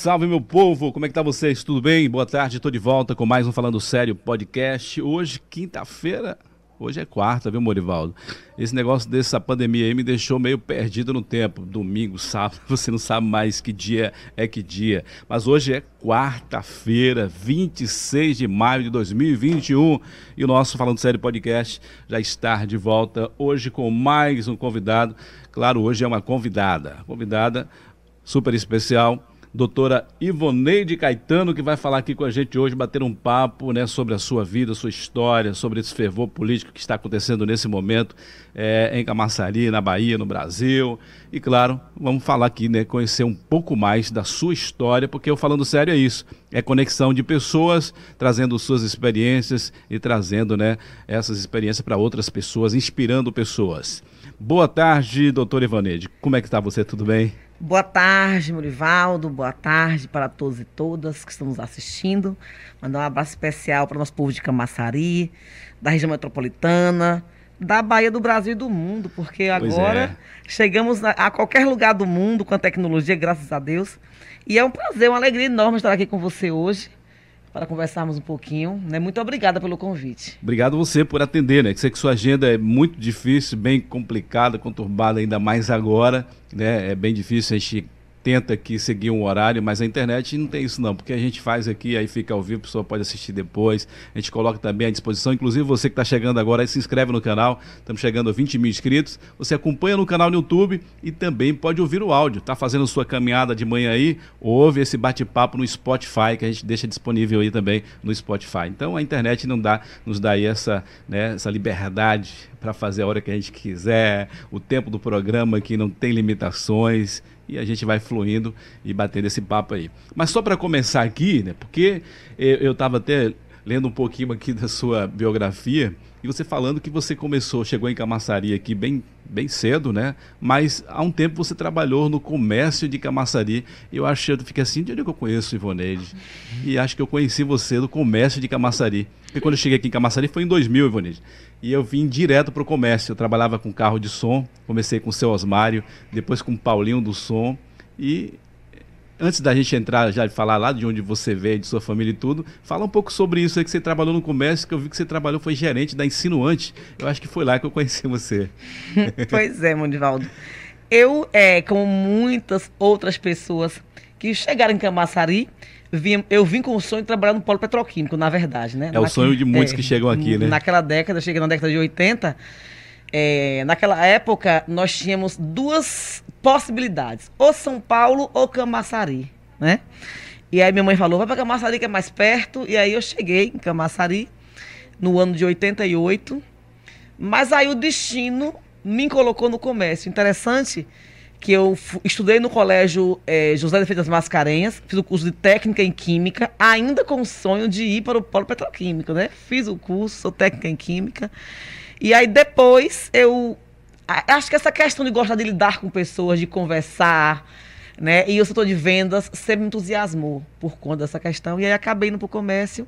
salve, meu povo! Como é que tá vocês? Tudo bem? Boa tarde, estou de volta com mais um Falando Sério podcast. Hoje, quinta-feira, Hoje é quarta, viu, Morivaldo? Esse negócio dessa pandemia aí me deixou meio perdido no tempo. Domingo, sábado, você não sabe mais que dia é que dia. Mas hoje é quarta-feira, 26 de maio de 2021. E o nosso Falando Sério Podcast já está de volta hoje com mais um convidado. Claro, hoje é uma convidada. Convidada super especial doutora Ivoneide Caetano, que vai falar aqui com a gente hoje, bater um papo né, sobre a sua vida, sua história, sobre esse fervor político que está acontecendo nesse momento é, em Camaçari, na Bahia, no Brasil. E claro, vamos falar aqui, né, conhecer um pouco mais da sua história, porque eu falando sério é isso, é conexão de pessoas, trazendo suas experiências e trazendo né, essas experiências para outras pessoas, inspirando pessoas. Boa tarde, doutora Ivaneide. Como é que está você? Tudo bem? Boa tarde, Murivaldo. Boa tarde para todos e todas que estão nos assistindo. Mandar um abraço especial para o nosso povo de Camaçari, da região metropolitana, da Bahia do Brasil e do mundo, porque agora é. chegamos a qualquer lugar do mundo com a tecnologia, graças a Deus. E é um prazer, uma alegria enorme estar aqui com você hoje para conversarmos um pouquinho. Né? Muito obrigada pelo convite. Obrigado você por atender, né? Que sei que sua agenda é muito difícil, bem complicada, conturbada, ainda mais agora, né? É bem difícil a gente tenta aqui seguir um horário, mas a internet não tem isso não, porque a gente faz aqui, aí fica ao vivo, a pessoa pode assistir depois, a gente coloca também à disposição, inclusive você que está chegando agora, aí se inscreve no canal, estamos chegando a 20 mil inscritos, você acompanha no canal no YouTube e também pode ouvir o áudio, está fazendo sua caminhada de manhã aí, ouve esse bate-papo no Spotify, que a gente deixa disponível aí também no Spotify. Então a internet não dá, nos dá aí essa, né, essa liberdade para fazer a hora que a gente quiser, o tempo do programa que não tem limitações, e a gente vai fluindo e batendo esse papo aí. Mas só para começar aqui, né, porque eu estava até lendo um pouquinho aqui da sua biografia e você falando que você começou, chegou em Camaçari aqui bem, bem cedo, né? Mas há um tempo você trabalhou no comércio de Camaçari. Eu acho, eu fiquei assim, de onde é eu conheço Ivoneide? E acho que eu conheci você no comércio de Camaçari. Porque quando eu cheguei aqui em Camaçari foi em 2000, Ivoneide. E eu vim direto para o comércio. Eu trabalhava com carro de som, comecei com o seu Osmário, depois com o Paulinho do som. E antes da gente entrar já de falar lá de onde você veio, de sua família e tudo, fala um pouco sobre isso aí que você trabalhou no comércio, que eu vi que você trabalhou, foi gerente da Insinuante. Eu acho que foi lá que eu conheci você. pois é, Mundivaldo. Eu, é, como muitas outras pessoas que chegaram em Camaçari, vim, eu vim com o sonho de trabalhar no polo petroquímico, na verdade, né? É o sonho de muitos é, que chegam aqui, né? Naquela década, eu cheguei na década de 80, é, naquela época nós tínhamos duas possibilidades, ou São Paulo ou Camaçari, né? E aí minha mãe falou, vai para Camaçari que é mais perto, e aí eu cheguei em Camaçari no ano de 88, mas aí o destino me colocou no comércio. Interessante que eu estudei no colégio é, José de Freitas Mascarenhas, fiz o curso de técnica em química, ainda com o sonho de ir para o polo petroquímico, né? Fiz o curso, sou técnica em química. E aí depois eu acho que essa questão de gostar de lidar com pessoas, de conversar, né? E o setor de vendas sempre me entusiasmou por conta dessa questão. E aí acabei indo para o comércio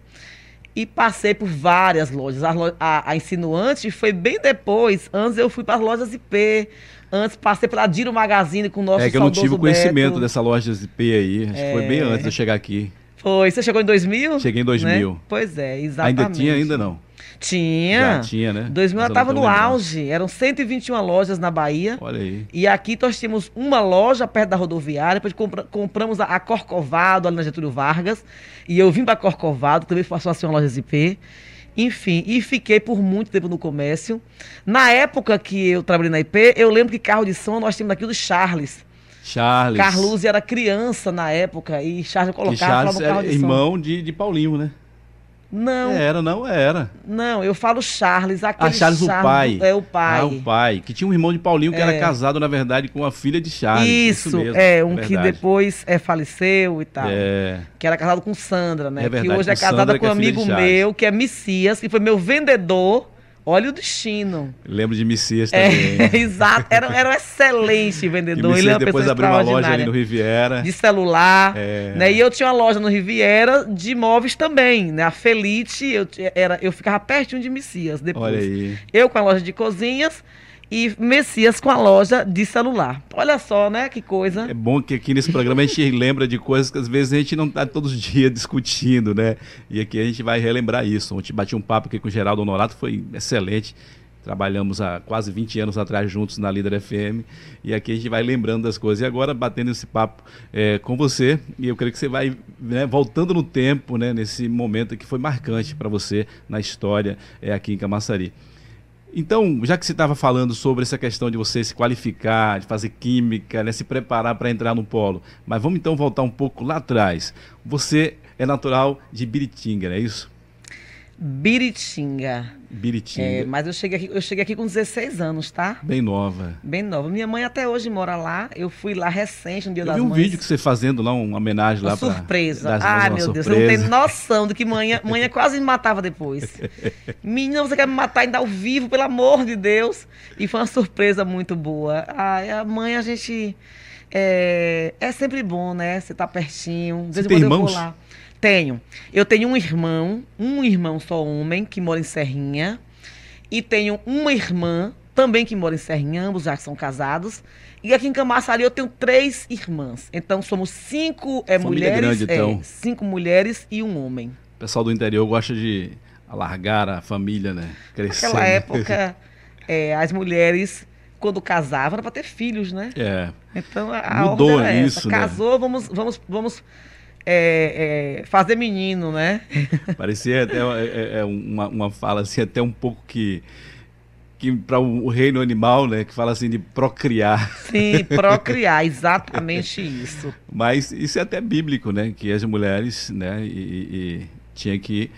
e passei por várias lojas. A, a, a Insinuante foi bem depois. Antes eu fui para as lojas IP, Antes passei pela Diro Magazine com o nosso É que eu não tive o conhecimento Beto. dessa loja de P aí. Acho é... que foi bem é. antes de eu chegar aqui. Foi. Você chegou em 2000? Cheguei em 2000. Né? Pois é, exatamente. Ainda tinha, ainda não? Tinha. Já tinha, né? 2000 ela estava no auge. Eram 121 lojas na Bahia. Olha aí. E aqui nós tínhamos uma loja perto da rodoviária. Depois compra, compramos a, a, Corcovado, ali na Getúlio Vargas. E eu vim para Corcovado, também passou a ser uma loja ZP. Enfim, e fiquei por muito tempo no comércio. Na época que eu trabalhei na IP, eu lembro que carro de som nós tínhamos aqui do Charles. Charles. Carlos era criança na época e Charles colocava Charles no carro de irmão de, de Paulinho, né? Não. Era, não era. Não, eu falo Charles, aquele ah, Charles, Charles o pai. É o pai. Ah, o pai. Que tinha um irmão de Paulinho que é. era casado, na verdade, com a filha de Charles. Isso, isso mesmo, é, um que depois é, faleceu e tal. É. Que era casado com Sandra, né? É verdade, que hoje é casada Sandra, com um é amigo meu, que é Messias, que foi meu vendedor Olha o destino. Lembro de Messias é, também. É, exato. Era, era um excelente vendedor. Ele é depois abriu uma loja ali no Riviera. De celular. É. Né? E eu tinha uma loja no Riviera de móveis também. Né? A Felite, eu, era, eu ficava pertinho de Messias depois. Olha aí. Eu com a loja de cozinhas e Messias com a loja de celular. Olha só, né? Que coisa. É bom que aqui nesse programa a gente lembra de coisas que às vezes a gente não está todos os dias discutindo, né? E aqui a gente vai relembrar isso. Ontem bati um papo aqui com o Geraldo Honorato, foi excelente. Trabalhamos há quase 20 anos atrás juntos na Líder FM e aqui a gente vai lembrando das coisas. E agora, batendo esse papo é, com você, e eu creio que você vai né, voltando no tempo, né, nesse momento que foi marcante para você na história é, aqui em Camaçari. Então, já que você estava falando sobre essa questão de você se qualificar, de fazer química, né, se preparar para entrar no polo, mas vamos então voltar um pouco lá atrás. Você é natural de Biritinga, não é isso? Biritinga. Biritinga. É, mas eu cheguei, aqui, eu cheguei aqui com 16 anos, tá? Bem nova. Bem nova. Minha mãe até hoje mora lá. Eu fui lá recente, no Dia eu das vi um Mães. vídeo que você fazendo lá, uma homenagem uma lá para surpresa. Ai, meu Deus, você não tem noção do que manhã, manhã quase me matava depois. Menina, você quer me matar ainda ao vivo, pelo amor de Deus. E foi uma surpresa muito boa. Ai, a mãe, a gente. É, é sempre bom, né? Você tá pertinho. De Você tem quando eu irmãos? vou lá. Tenho. Eu tenho um irmão, um irmão só homem, que mora em Serrinha. E tenho uma irmã, também que mora em Serrinha, ambos já são casados. E aqui em Camaçari eu tenho três irmãs. Então somos cinco é, Família mulheres. grande, então. é, cinco mulheres e um homem. O pessoal do interior gosta de alargar a família, né? Crescer. Naquela época, é, as mulheres, quando casavam, era para ter filhos, né? É. Então a, a Mudou era essa. isso, né? Casou, vamos, vamos, vamos é, é, fazer menino, né? Parecia até é, é uma, uma fala assim, até um pouco que. que para o reino animal, né? Que fala assim de procriar. Sim, procriar, exatamente isso. Mas isso é até bíblico, né? Que as mulheres, né? E, e tinha que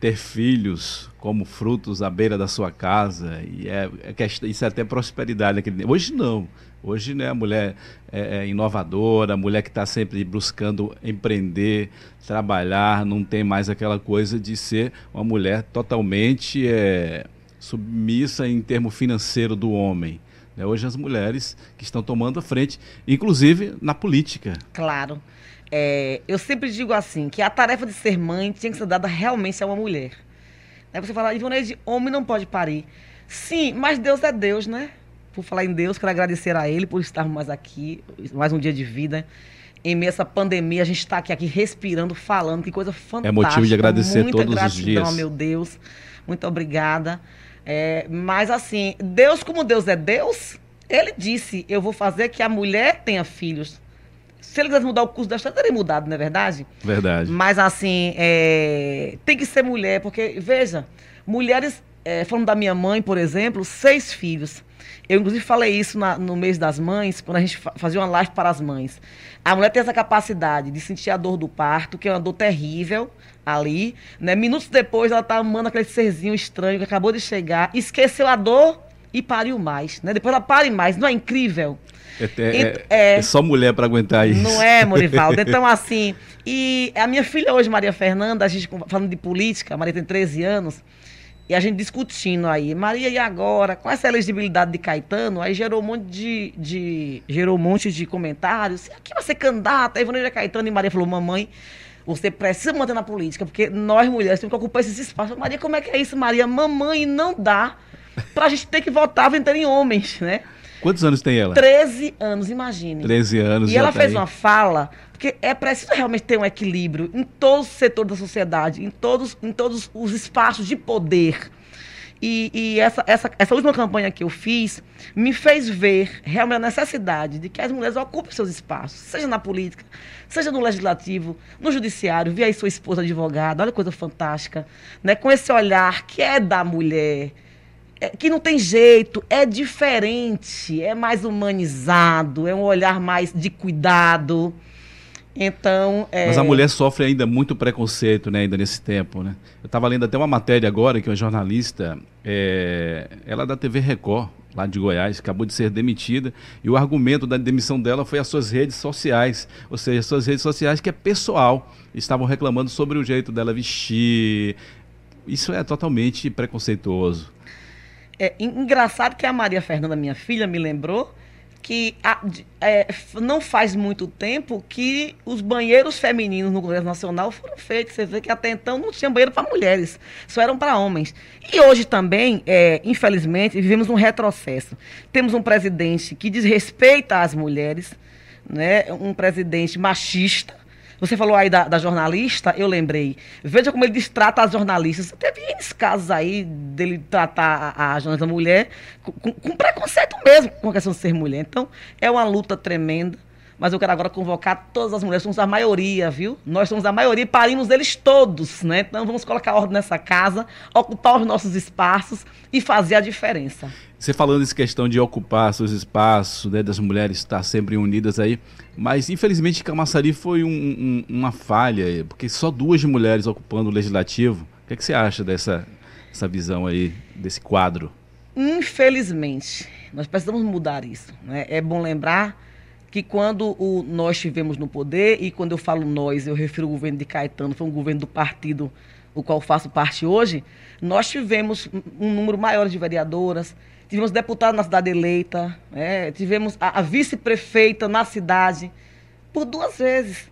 ter filhos como frutos à beira da sua casa e é, é questão, isso é até prosperidade naquele hoje não hoje né a mulher é, é inovadora a mulher que está sempre buscando empreender trabalhar não tem mais aquela coisa de ser uma mulher totalmente é, submissa em termo financeiro do homem né? hoje as mulheres que estão tomando a frente inclusive na política Claro. É, eu sempre digo assim, que a tarefa de ser mãe tinha que ser dada realmente a uma mulher. Aí você fala, Ivoneide, homem não pode parir. Sim, mas Deus é Deus, né? Por falar em Deus, quero agradecer a Ele por estarmos mais aqui, mais um dia de vida. Em meio a essa pandemia, a gente está aqui, aqui respirando, falando, que coisa fantástica. É motivo de agradecer Muita todos os gratidão, dias. meu Deus. Muito obrigada. É, mas assim, Deus, como Deus é Deus, Ele disse, eu vou fazer que a mulher tenha filhos. Se ele quisesse mudar o curso da história, teria mudado, não é verdade? verdade Mas assim, é, tem que ser mulher, porque, veja, mulheres, é, falando da minha mãe, por exemplo, seis filhos. Eu, inclusive, falei isso na- no mês das mães, quando a gente fa- fazia uma live para as mães. A mulher tem essa capacidade de sentir a dor do parto, que é uma dor terrível ali. Né? Minutos depois, ela tá amando aquele serzinho estranho que acabou de chegar, esqueceu a dor e pariu mais. Né? Depois ela pare mais. Não é incrível? É, é- é. é só mulher para aguentar isso. Não é, Morivaldo? Então, assim, e a minha filha hoje, Maria Fernanda, a gente falando de política, a Maria tem 13 anos, e a gente discutindo aí, Maria, e agora? Com essa elegibilidade de Caetano, aí gerou um monte de. de- gerou um monte de comentários. Aqui vai ser candidata, Ivanilda Caetano, e Maria falou, mamãe. Você precisa manter na política, porque nós mulheres temos que ocupar esses espaços. Maria, como é que é isso, Maria? Mamãe, não dá pra gente ter que votar votando em homens, né? Quantos anos tem ela? 13 anos, imagine. 13 anos. E ela tá fez aí. uma fala, porque é preciso realmente ter um equilíbrio em todos os setores da sociedade, em todos, em todos os espaços de poder. E, e essa, essa, essa última campanha que eu fiz me fez ver realmente a necessidade de que as mulheres ocupem seus espaços, seja na política, seja no legislativo, no judiciário. Vi aí sua esposa advogada, olha que coisa fantástica, né? com esse olhar que é da mulher, é, que não tem jeito, é diferente, é mais humanizado, é um olhar mais de cuidado. Então, é, Mas a mulher sofre ainda muito preconceito, né, ainda nesse tempo, né? Eu estava lendo até uma matéria agora que uma jornalista, é, ela é da TV Record, lá de Goiás, acabou de ser demitida, e o argumento da demissão dela foi as suas redes sociais, ou seja, as suas redes sociais que é pessoal, estavam reclamando sobre o jeito dela vestir. Isso é totalmente preconceituoso. é en- engraçado que a Maria Fernanda, minha filha, me lembrou que é, não faz muito tempo que os banheiros femininos no Congresso Nacional foram feitos. Você vê que até então não tinha banheiro para mulheres, só eram para homens. E hoje também, é, infelizmente, vivemos um retrocesso. Temos um presidente que desrespeita as mulheres, né? um presidente machista, você falou aí da, da, jornalista, eu lembrei. Veja como ele destrata as jornalistas. Teve N casos aí dele tratar a, a jornalista mulher com, com, preconceito mesmo com a questão de ser mulher. Então, é uma luta tremenda. Mas eu quero agora convocar todas as mulheres, somos a maioria, viu? Nós somos a maioria parimos deles todos, né? Então vamos colocar ordem nessa casa, ocupar os nossos espaços e fazer a diferença. Você falando dessa questão de ocupar seus espaços, né, das mulheres estar sempre unidas aí, mas infelizmente Camaçari foi um, um, uma falha, porque só duas mulheres ocupando o legislativo. O que, é que você acha dessa essa visão aí, desse quadro? Infelizmente, nós precisamos mudar isso. Né? É bom lembrar que quando o, nós estivemos no poder, e quando eu falo nós, eu refiro ao governo de Caetano, foi um governo do partido o qual faço parte hoje, nós tivemos um número maior de vereadoras, tivemos deputados na cidade eleita, né? tivemos a, a vice-prefeita na cidade por duas vezes.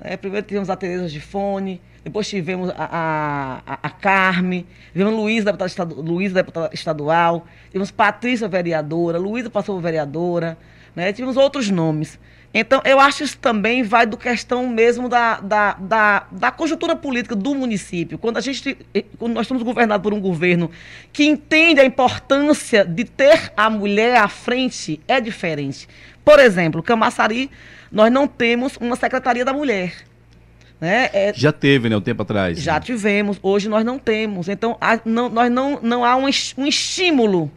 Né? Primeiro tivemos a Tereza de Fone, depois tivemos a, a, a Carme, tivemos Luísa, deputada, estadu, Luísa, deputada estadual, tivemos Patrícia, vereadora, Luísa passou vereadora, né? tivemos outros nomes. Então, eu acho que isso também vai do questão mesmo da, da, da, da, conjuntura política do município. Quando, a gente, quando nós estamos governados por um governo que entende a importância de ter a mulher à frente, é diferente. Por exemplo, Camaçari, nós não temos uma secretaria da mulher. Né? É, já teve, né, um tempo atrás. Já né? tivemos, hoje nós não temos. Então, a, não, nós não, não há um, um estímulo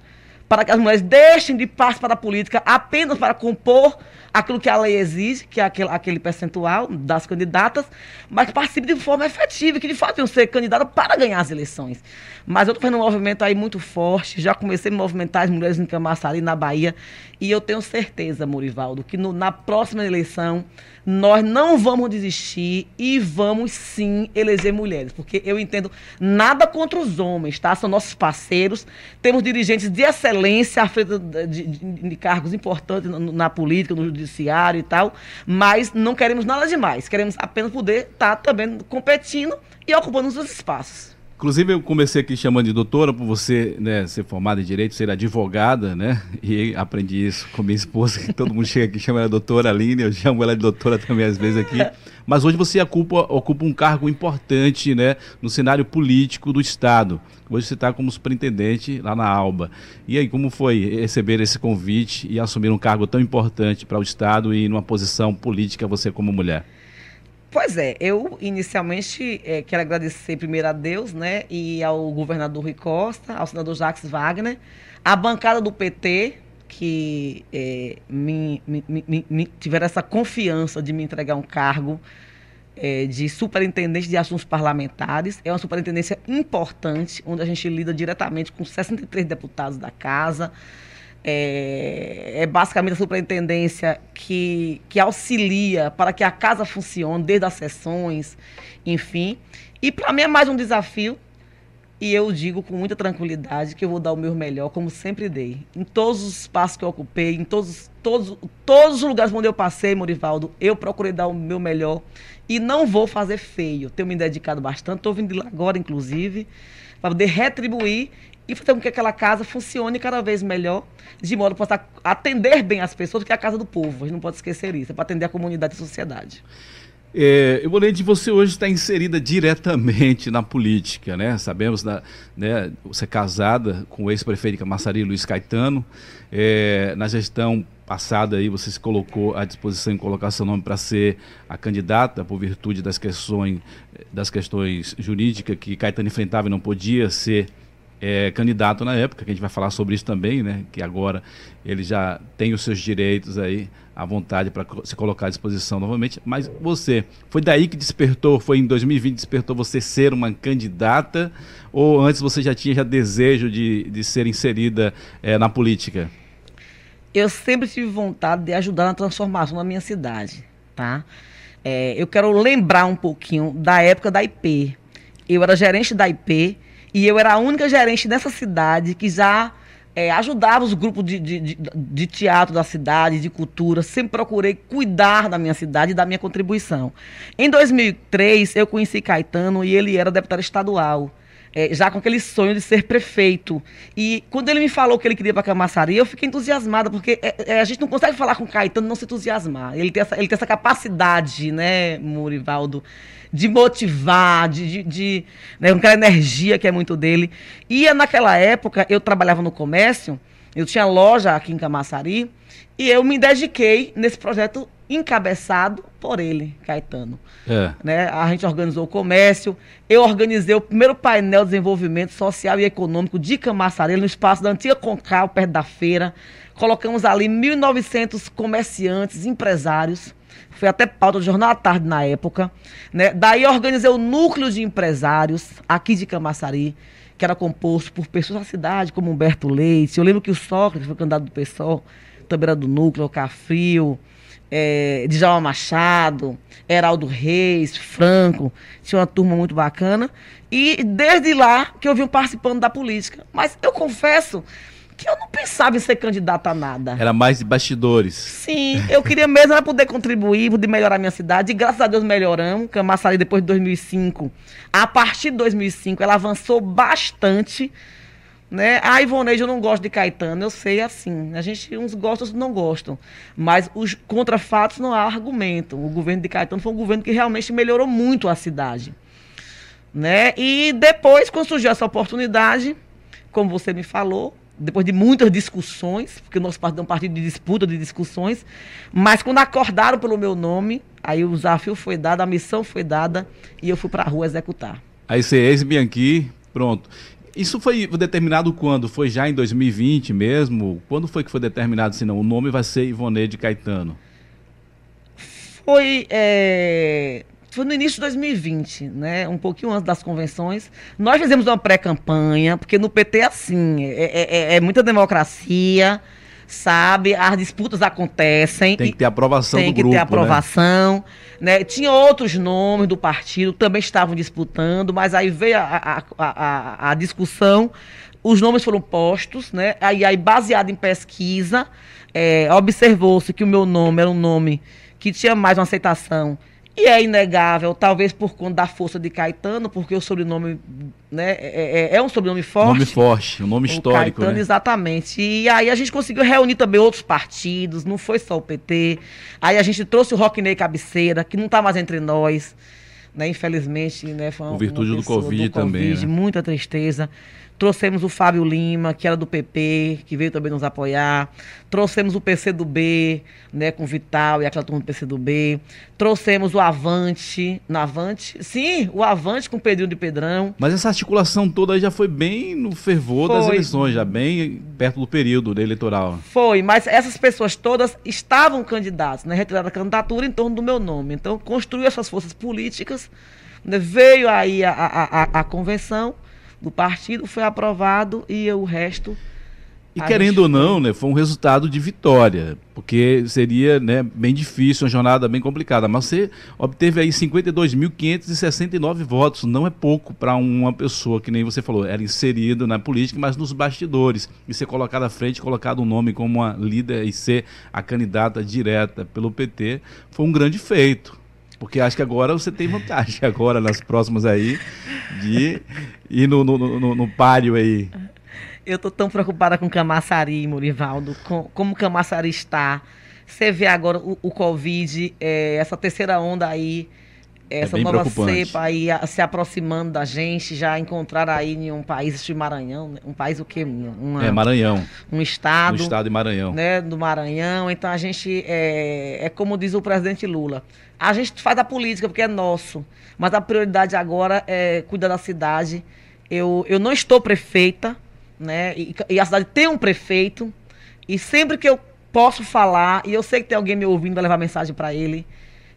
para que as mulheres deixem de participar da política apenas para compor aquilo que a lei exige, que é aquele, aquele percentual das candidatas, mas participe de forma efetiva, que de fato iam ser candidatas para ganhar as eleições. Mas eu estou fazendo um movimento aí muito forte, já comecei a movimentar as mulheres em Camaçari, na Bahia, e eu tenho certeza, Morivaldo, que no, na próxima eleição nós não vamos desistir e vamos sim eleger mulheres, porque eu entendo nada contra os homens, tá? São nossos parceiros, temos dirigentes de excelência à frente de, de, de cargos importantes na, na, política, no judiciário e tal, mas não queremos nada demais, queremos apenas poder estar tá também competindo e ocupando os espaços. Inclusive, eu comecei aqui chamando de doutora por você né, ser formada em Direito, ser advogada, né? E aprendi isso com minha esposa, que todo mundo chega aqui e chama ela doutora Aline, eu chamo ela de doutora também às vezes aqui. Mas hoje você ocupa, ocupa um cargo importante né, no cenário político do Estado. Hoje você está como superintendente lá na ALBA. E aí, como foi receber esse convite e assumir um cargo tão importante para o Estado e numa posição política você como mulher? Pois é, eu inicialmente é, quero agradecer primeiro a Deus, né, e ao governador Rui Costa, ao senador Jacques Wagner, à bancada do PT, que é, me, me, me, me, tiveram essa confiança de me entregar um cargo é, de superintendente de assuntos parlamentares. É uma superintendência importante, onde a gente lida diretamente com 63 deputados da casa, é, é, basicamente a superintendência que, que auxilia para que a casa funcione, desde as sessões, enfim. E para mim é mais um desafio. E eu digo com muita tranquilidade que eu vou dar o meu melhor, como sempre dei. Em todos os espaços que eu ocupei, em todos, todos, todos os lugares onde eu passei, Morivaldo, eu procurei dar o meu melhor. E não vou fazer feio. Tenho me dedicado bastante. Estou vindo de lá agora, inclusive, para poder retribuir e fazer com que aquela casa funcione cada vez melhor, de modo que possa atender bem as pessoas, que é a casa do povo. A gente não pode esquecer isso, é para atender a comunidade e a sociedade. É, de você hoje está inserida diretamente na política, né? Sabemos da, né, você é casada com o ex-prefeito Camaçari, Luiz Caetano. É, na gestão passada aí você se colocou à disposição em colocar seu nome para ser a candidata por virtude das questões das questões jurídicas que Caetano enfrentava e não podia ser é, candidato na época, que a gente vai falar sobre isso também, né? Que agora ele já tem os seus direitos aí à vontade para se colocar à disposição novamente. Mas você, foi daí que despertou, foi em 2020 despertou você ser uma candidata ou antes você já tinha já desejo de, de ser inserida é, na política? Eu sempre tive vontade de ajudar na transformação da minha cidade, tá? É, eu quero lembrar um pouquinho da época da IP. Eu era gerente da IP e eu era a única gerente nessa cidade que já é, ajudava os grupos de, de, de, de, teatro da cidade, de cultura. Sempre procurei cuidar da minha cidade e da minha contribuição. Em 2003, eu conheci Caetano e ele era deputado estadual. É, já com aquele sonho de ser prefeito. E quando ele me falou que ele queria para Camaçari, eu fiquei entusiasmada, porque é, é, a gente não consegue falar com Caetano não se entusiasmar. Ele tem essa, ele tem essa capacidade, né, Murivaldo, de motivar, de, de, de né, aquela energia que é muito dele. E naquela época, eu trabalhava no comércio, eu tinha loja aqui em Camaçari, e eu me dediquei nesse projeto encabeçado por ele, Caetano. É. Né? A gente organizou o comércio, eu organizei o primeiro painel de desenvolvimento social e econômico de Camaçari, no espaço da antiga Concal, perto da feira. Colocamos ali 1.900 comerciantes, empresários, foi até pauta do Jornal à Tarde na época. Né? Daí organizei o núcleo de empresários aqui de Camaçari, que era composto por pessoas da cidade, como Humberto Leite. Eu lembro que o Sócrates foi candidato do PSOL, também era do núcleo, o Cafrio, é, Djalma Machado, Heraldo Reis, Franco. Tinha uma turma muito bacana. E desde lá que eu vim participando da política. Mas eu confesso que eu não pensava em ser candidata a nada. Era mais de bastidores. Sim, eu queria mesmo era poder contribuir, poder melhorar a minha cidade. E graças a Deus melhoramos. Camaçari, depois de 2005, a partir de 2005, ela avançou bastante. Né? A Ivoneide eu não gosto de Caetano, eu sei assim. A gente, uns gostam, outros não gostam. Mas os contrafatos não há argumento. O governo de Caetano foi um governo que realmente melhorou muito a cidade. Né? E depois, quando surgiu essa oportunidade, como você me falou, depois de muitas discussões, porque o nosso partido é um partido de disputa, de discussões, mas quando acordaram pelo meu nome, aí o desafio foi dado, a missão foi dada e eu fui para a rua executar. Aí você é ex-Bianchi, pronto. Isso foi determinado quando? Foi já em 2020 mesmo? Quando foi que foi determinado, se não, o nome vai ser Ivone de Caetano? Foi é, foi no início de 2020, né? Um pouquinho antes das convenções. Nós fizemos uma pré-campanha, porque no PT é assim, é, é, é, é muita democracia, sabe? As disputas acontecem. Tem que ter aprovação Tem do grupo, Tem que ter aprovação. Né? né? Tinha outros nomes do partido, também estavam disputando, mas aí veio a, a, a, a discussão, os nomes foram postos, né? Aí, aí baseado em pesquisa, é, observou-se que o meu nome era um nome que tinha mais uma aceitação e é inegável, talvez por conta da força de Caetano, porque o sobrenome né, é, é, é um sobrenome forte. Nome forte, um nome histórico. Caetano, né? exatamente. E aí a gente conseguiu reunir também outros partidos, não foi só o PT. Aí a gente trouxe o Rockney Cabeceira, que não está mais entre nós. Né, infelizmente, né, foi uma, virtude do COVID, do também. COVID, né? Muita tristeza. Trouxemos o Fábio Lima, que era do PP, que veio também nos apoiar. Trouxemos o PCdoB, né, com o Vital e aquela turma do PCdoB. Trouxemos o Avante, na Avante, sim, o Avante com o Pedrinho de Pedrão. Mas essa articulação toda já foi bem no fervor foi. das eleições, já bem perto do período eleitoral. Foi, mas essas pessoas todas estavam candidatas, né, retiraram a candidatura em torno do meu nome. Então, construiu essas forças políticas, né, veio aí a, a, a, a convenção do partido, foi aprovado e o resto. E querendo ou não, né, foi um resultado de vitória, porque seria né, bem difícil, uma jornada bem complicada. Mas você obteve aí 52.569 votos, não é pouco para uma pessoa que nem você falou, era inserido na política, mas nos bastidores. E ser colocado à frente, colocado um nome como uma líder e ser a candidata direta pelo PT, foi um grande feito. Porque acho que agora você tem vantagem, agora nas próximas aí, de ir no, no, no, no páreo aí. Eu tô tão preocupada com Camaçari, Murivaldo, com, como Camaçari está. Você vê agora o, o Covid, é, essa terceira onda aí, essa é nova cepa aí a, se aproximando da gente, já encontraram aí em um país de Maranhão, né? um país o quê? Uma, é, Maranhão. Um estado. Um estado de Maranhão. Né, do Maranhão. Então a gente, é, é como diz o presidente Lula, a gente faz a política porque é nosso, mas a prioridade agora é cuidar da cidade. Eu, eu não estou prefeita, né, e, e a cidade tem um prefeito, e sempre que eu posso falar, e eu sei que tem alguém me ouvindo para levar mensagem para ele,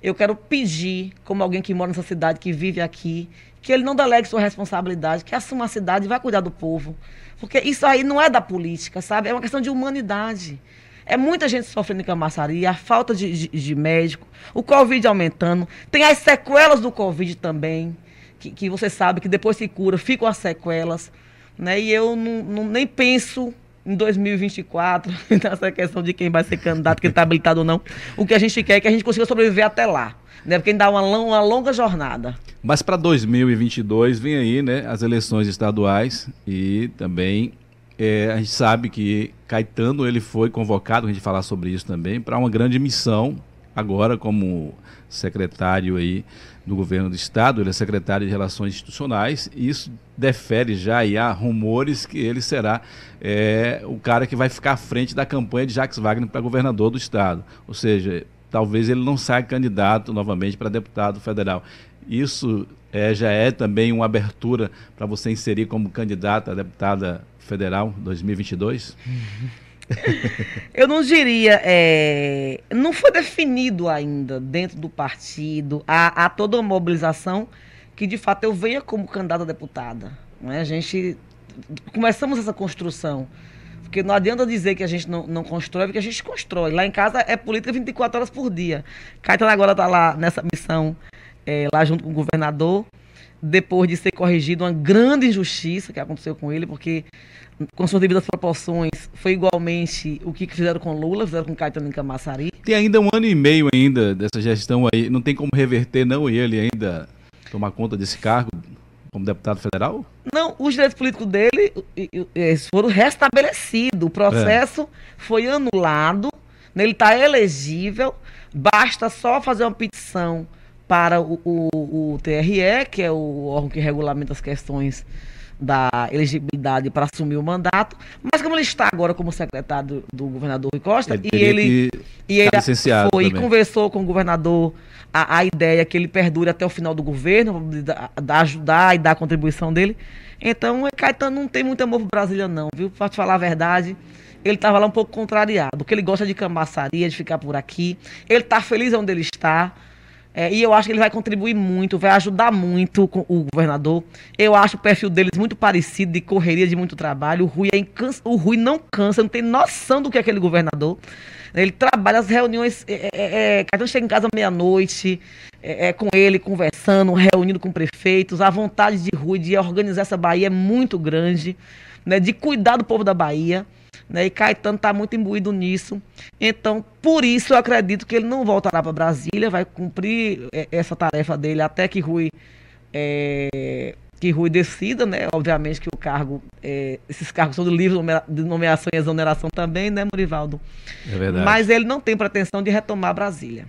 eu quero pedir, como alguém que mora nessa cidade, que vive aqui, que ele não delegue sua responsabilidade, que assuma a cidade e vá cuidar do povo. Porque isso aí não é da política, sabe? É uma questão de humanidade. É muita gente sofrendo camaçaria, a falta de, de, de, médico, o Covid aumentando. Tem as sequelas do Covid também, que, que você sabe que depois se cura, ficam as sequelas. Né? E eu não, não, nem penso em 2024, nessa questão de quem vai ser candidato, quem está habilitado ou não. O que a gente quer é que a gente consiga sobreviver até lá. Né? Porque ainda dá uma, uma longa jornada. Mas para 2022 vem aí né, as eleições estaduais e também é, a gente sabe que Caetano ele foi convocado, a gente falar sobre isso também, para uma grande missão agora como secretário aí do governo do estado, ele é secretário de Relações Institucionais, e isso defere já e há rumores que ele será é, o cara que vai ficar à frente da campanha de Jacques Wagner para governador do estado. Ou seja, talvez ele não saia candidato novamente para deputado federal. Isso é, já é também uma abertura para você inserir como candidata a deputada federal 2022? Eu não diria, é, não foi definido ainda dentro do partido a toda uma mobilização que de fato eu venha como candidata a deputada. Né? A gente começamos essa construção. Porque não adianta dizer que a gente não, não constrói, porque a gente constrói. Lá em casa é política 24 horas por dia. Caetano agora está lá nessa missão, é, lá junto com o governador, depois de ser corrigido uma grande injustiça que aconteceu com ele, porque com suas devidas proporções, foi igualmente o que fizeram com Lula, fizeram com Caetano em Camaçari. Tem ainda um ano e meio ainda dessa gestão aí, não tem como reverter não e ele ainda tomar conta desse cargo como deputado federal? Não, os direitos políticos dele foram restabelecidos, o processo é. foi anulado, né, ele está elegível, basta só fazer uma petição para o, o, o TRE, que é o órgão que regulamenta as questões da elegibilidade para assumir o mandato, mas como ele está agora como secretário do, governador Rui Costa, ele e ele, e ele foi e conversou com o governador a, a ideia que ele perdure até o final do governo, da, da ajudar e dar a contribuição dele. Então, Caetano não tem muito amor por Brasília, não, viu? Para te falar a verdade, ele estava lá um pouco contrariado, porque ele gosta de camaçaria, de ficar por aqui. Ele está feliz onde ele está. É, e eu acho que ele vai contribuir muito, vai ajudar muito com o governador. Eu acho o perfil deles muito parecido, de correria, de muito trabalho. O Rui, é incansa, o Rui não cansa, não tem noção do que é aquele governador. Ele trabalha as reuniões. É, é, é Caetano chega em casa meia-noite, é, é, com ele, conversando, reunindo com prefeitos. A vontade de Rui de organizar essa Bahia é muito grande, né, de cuidar do povo da Bahia. Né? E Caetano está muito imbuído nisso. Então, por isso eu acredito que ele não voltará para Brasília, vai cumprir é, essa tarefa dele até que Rui é, que Rui decida, né? Obviamente que o cargo, é, esses cargos são livro de nomeação e exoneração também, né, Murivaldo? É verdade. Mas ele não tem pretensão de retomar Brasília.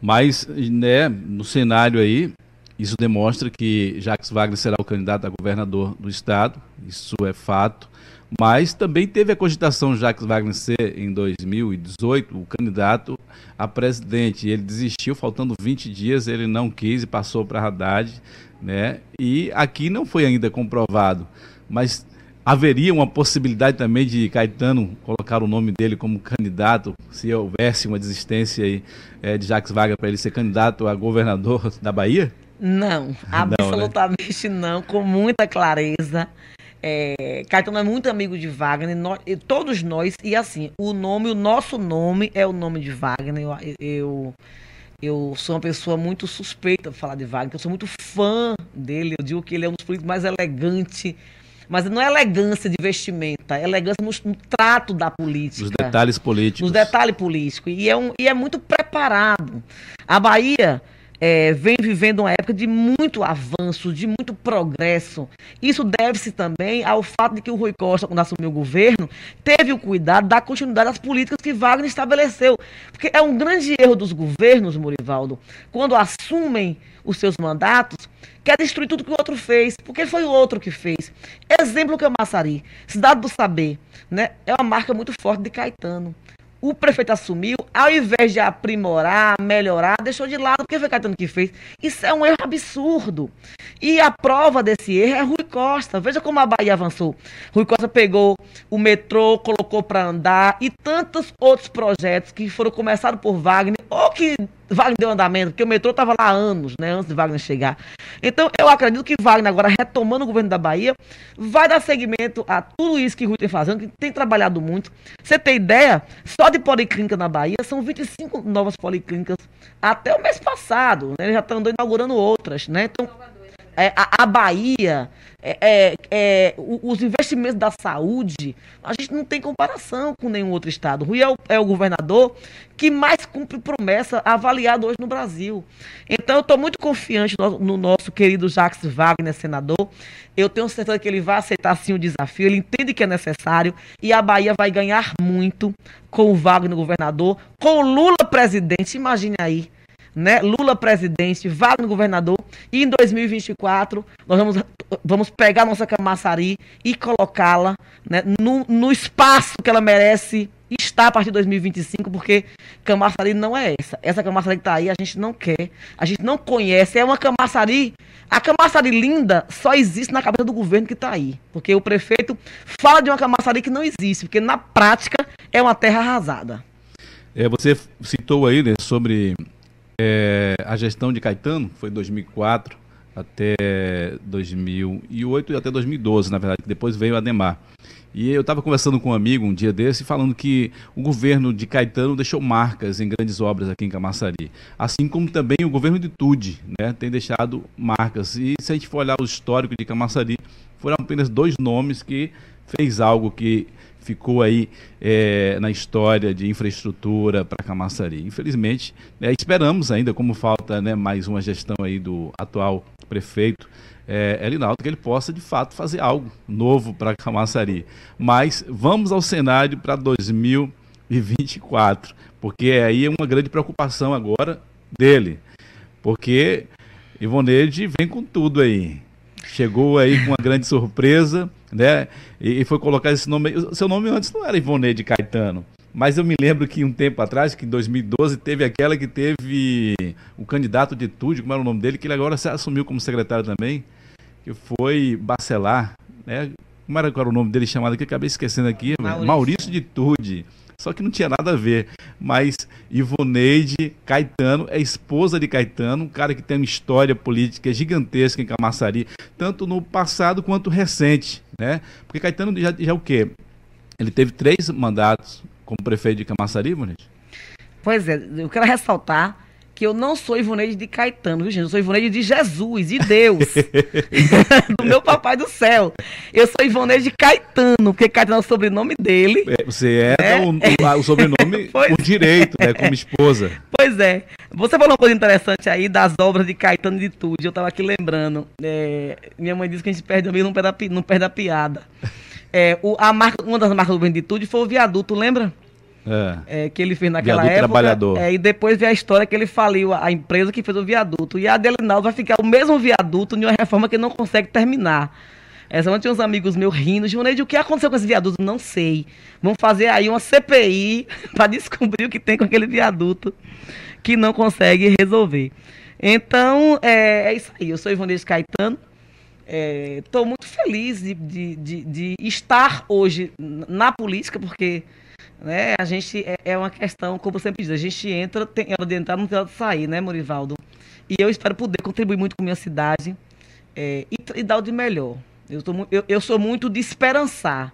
Mas, né, no cenário aí, isso demonstra que Jacques Wagner será o candidato a governador do estado, isso é fato. Mas também teve a cogitação Jacques Wagner ser, em 2018, o candidato a presidente. Ele desistiu, faltando 20 dias, ele não quis e passou para Haddad. Né? E aqui não foi ainda comprovado. Mas haveria uma possibilidade também de Caetano colocar o nome dele como candidato, se houvesse uma desistência aí, é, de Jacques Wagner para ele ser candidato a governador da Bahia? Não, absolutamente não, né? não, com muita clareza. É, Caetano é muito amigo de Wagner, nós, todos nós, e assim, o nome, o nosso nome é o nome de Wagner. Eu, eu, eu sou uma pessoa muito suspeita de falar de Wagner, eu sou muito fã dele. Eu digo que ele é um dos políticos mais elegantes, mas não é elegância de vestimenta, é elegância no, no trato da política. Nos detalhes políticos. Nos detalhes políticos. E é, um, e é muito preparado. A Bahia é, vem vivendo uma época de muito avanço, de muito progresso. Isso deve-se também ao fato de que o Rui Costa, quando assumiu o governo, teve o cuidado da continuidade das políticas que Wagner estabeleceu. Porque é um grande erro dos governos, Morivaldo, quando assumem os seus mandatos, quer destruir tudo que o outro fez, porque foi o outro que fez. Exemplo Massari, Cidade do Saber, né? É uma marca muito forte de Caetano o prefeito assumiu, ao invés de aprimorar, melhorar, deixou de lado, porque foi Caetano que fez. Isso é um erro absurdo. E a prova desse erro é Rui Costa. Veja como a Bahia avançou. Rui Costa pegou o metrô, colocou para andar e tantos outros projetos que foram começados por Wagner, ou que Wagner deu andamento, porque o metrô estava lá há anos, né, antes de Wagner chegar. Então, eu acredito que Wagner, agora retomando o governo da Bahia, vai dar seguimento a tudo isso que Rui tem fazendo, que tem trabalhado muito. Você tem ideia? Só de policlínica na Bahia, são 25 novas policlínicas até o mês passado. Né? Eles já estão inaugurando outras, né? Então, É, a, a Bahia, é, é, é os investimentos da saúde, a gente não tem comparação com nenhum outro estado. Rui é o, é o governador que mais cumpre promessa avaliado hoje no Brasil. Então, eu estou muito confiante no, no, nosso querido Jacques Wagner, senador. Eu tenho certeza que ele vai aceitar sim o desafio, ele entende que é necessário e a Bahia vai ganhar muito com o Wagner governador, com o Lula presidente. Imagine aí né? Lula presidente, Wagner governador, e em 2024 nós vamos, vamos pegar nossa Camaçari e colocá-la né, no, no espaço que ela merece estar a partir de 2025, porque Camaçari não é essa. Essa Camaçari que está aí a gente não quer, a gente não conhece. É uma Camaçari, a Camaçari linda só existe na cabeça do governo que está aí, porque o prefeito fala de uma Camaçari que não existe, porque na prática é uma terra arrasada. É, você citou aí né, sobre é, a gestão de Caetano foi 2004 até 2008 e até 2012, na verdade, depois veio a Ademar. E eu estava conversando com um amigo um dia desse, falando que o governo de Caetano deixou marcas em grandes obras aqui em Camaçari. Assim como também o governo de Tude né, tem deixado marcas. E se a gente for olhar o histórico de Camaçari, foram apenas dois nomes que fez algo que ficou aí é, na história de infraestrutura para Camaçari. Infelizmente, é, esperamos ainda, como falta né, mais uma gestão aí do atual prefeito, é, Elinaldo, que ele possa de fato fazer algo novo para Camaçari. Mas vamos ao cenário para 2024, porque aí é uma grande preocupação agora dele, porque Ivoneide vem com tudo aí. Chegou aí com uma grande surpresa né? E, e foi colocar esse nome. Seu nome antes não era Ivoneide Caetano. Mas eu me lembro que um tempo atrás, que em 2012, teve aquela que teve o candidato de Tude, como era o nome dele, que ele agora se assumiu como secretário também, que foi Bacelar, né? Como era, era o nome dele chamado aqui? Acabei esquecendo aqui. Maurício, Maurício de Tude. Só que não tinha nada a ver. Mas Ivoneide Caetano é esposa de Caetano, um cara que tem uma história política gigantesca em Camaçari, tanto no passado quanto recente. Né? Porque Caetano já, já o quê? Ele teve três mandatos como prefeito de Camaçari, Ivoneide? Pois é, eu quero ressaltar que eu não sou Ivoneide de Caetano, viu, gente? Eu sou Ivoneide de Jesus, de Deus, do meu papai do céu. Eu sou Ivoneide de Caetano, porque Caetano é o sobrenome dele. É, você é, né? o, o, sobrenome por direito, né, como esposa. Pois é. Você falou uma coisa interessante aí das obras de Caetano de Tude. Eu estava aqui lembrando. É, minha mãe disse que a gente perde o amigo, não perde a, não perde a piada. É, o, a marca, uma das marcas do de Tude foi o viaduto, lembra? É. É, que ele fez naquela viaduto época. Trabalhador. É, e depois veio a história que ele faliu a, a empresa que fez o viaduto. E a Adelinaldo vai ficar o mesmo viaduto em uma reforma que não consegue terminar. Essa ontem tinha uns amigos meus rindo, Juneide, o que aconteceu com esse viaduto? Não sei. Vamos fazer aí uma CPI para descobrir o que tem com aquele viaduto que não consegue resolver. Então, é, é isso aí. Eu sou Ivanês Caetano. Estou é, muito feliz de, de, de, de estar hoje na política, porque né? A gente é, é, uma questão, como sempre diz, a gente entra, tem hora de entrar, não tem hora de sair, né, Morivaldo? E eu espero poder contribuir muito com a minha cidade é, e, e, dar o de melhor. Eu, tô, eu, eu sou muito de esperançar,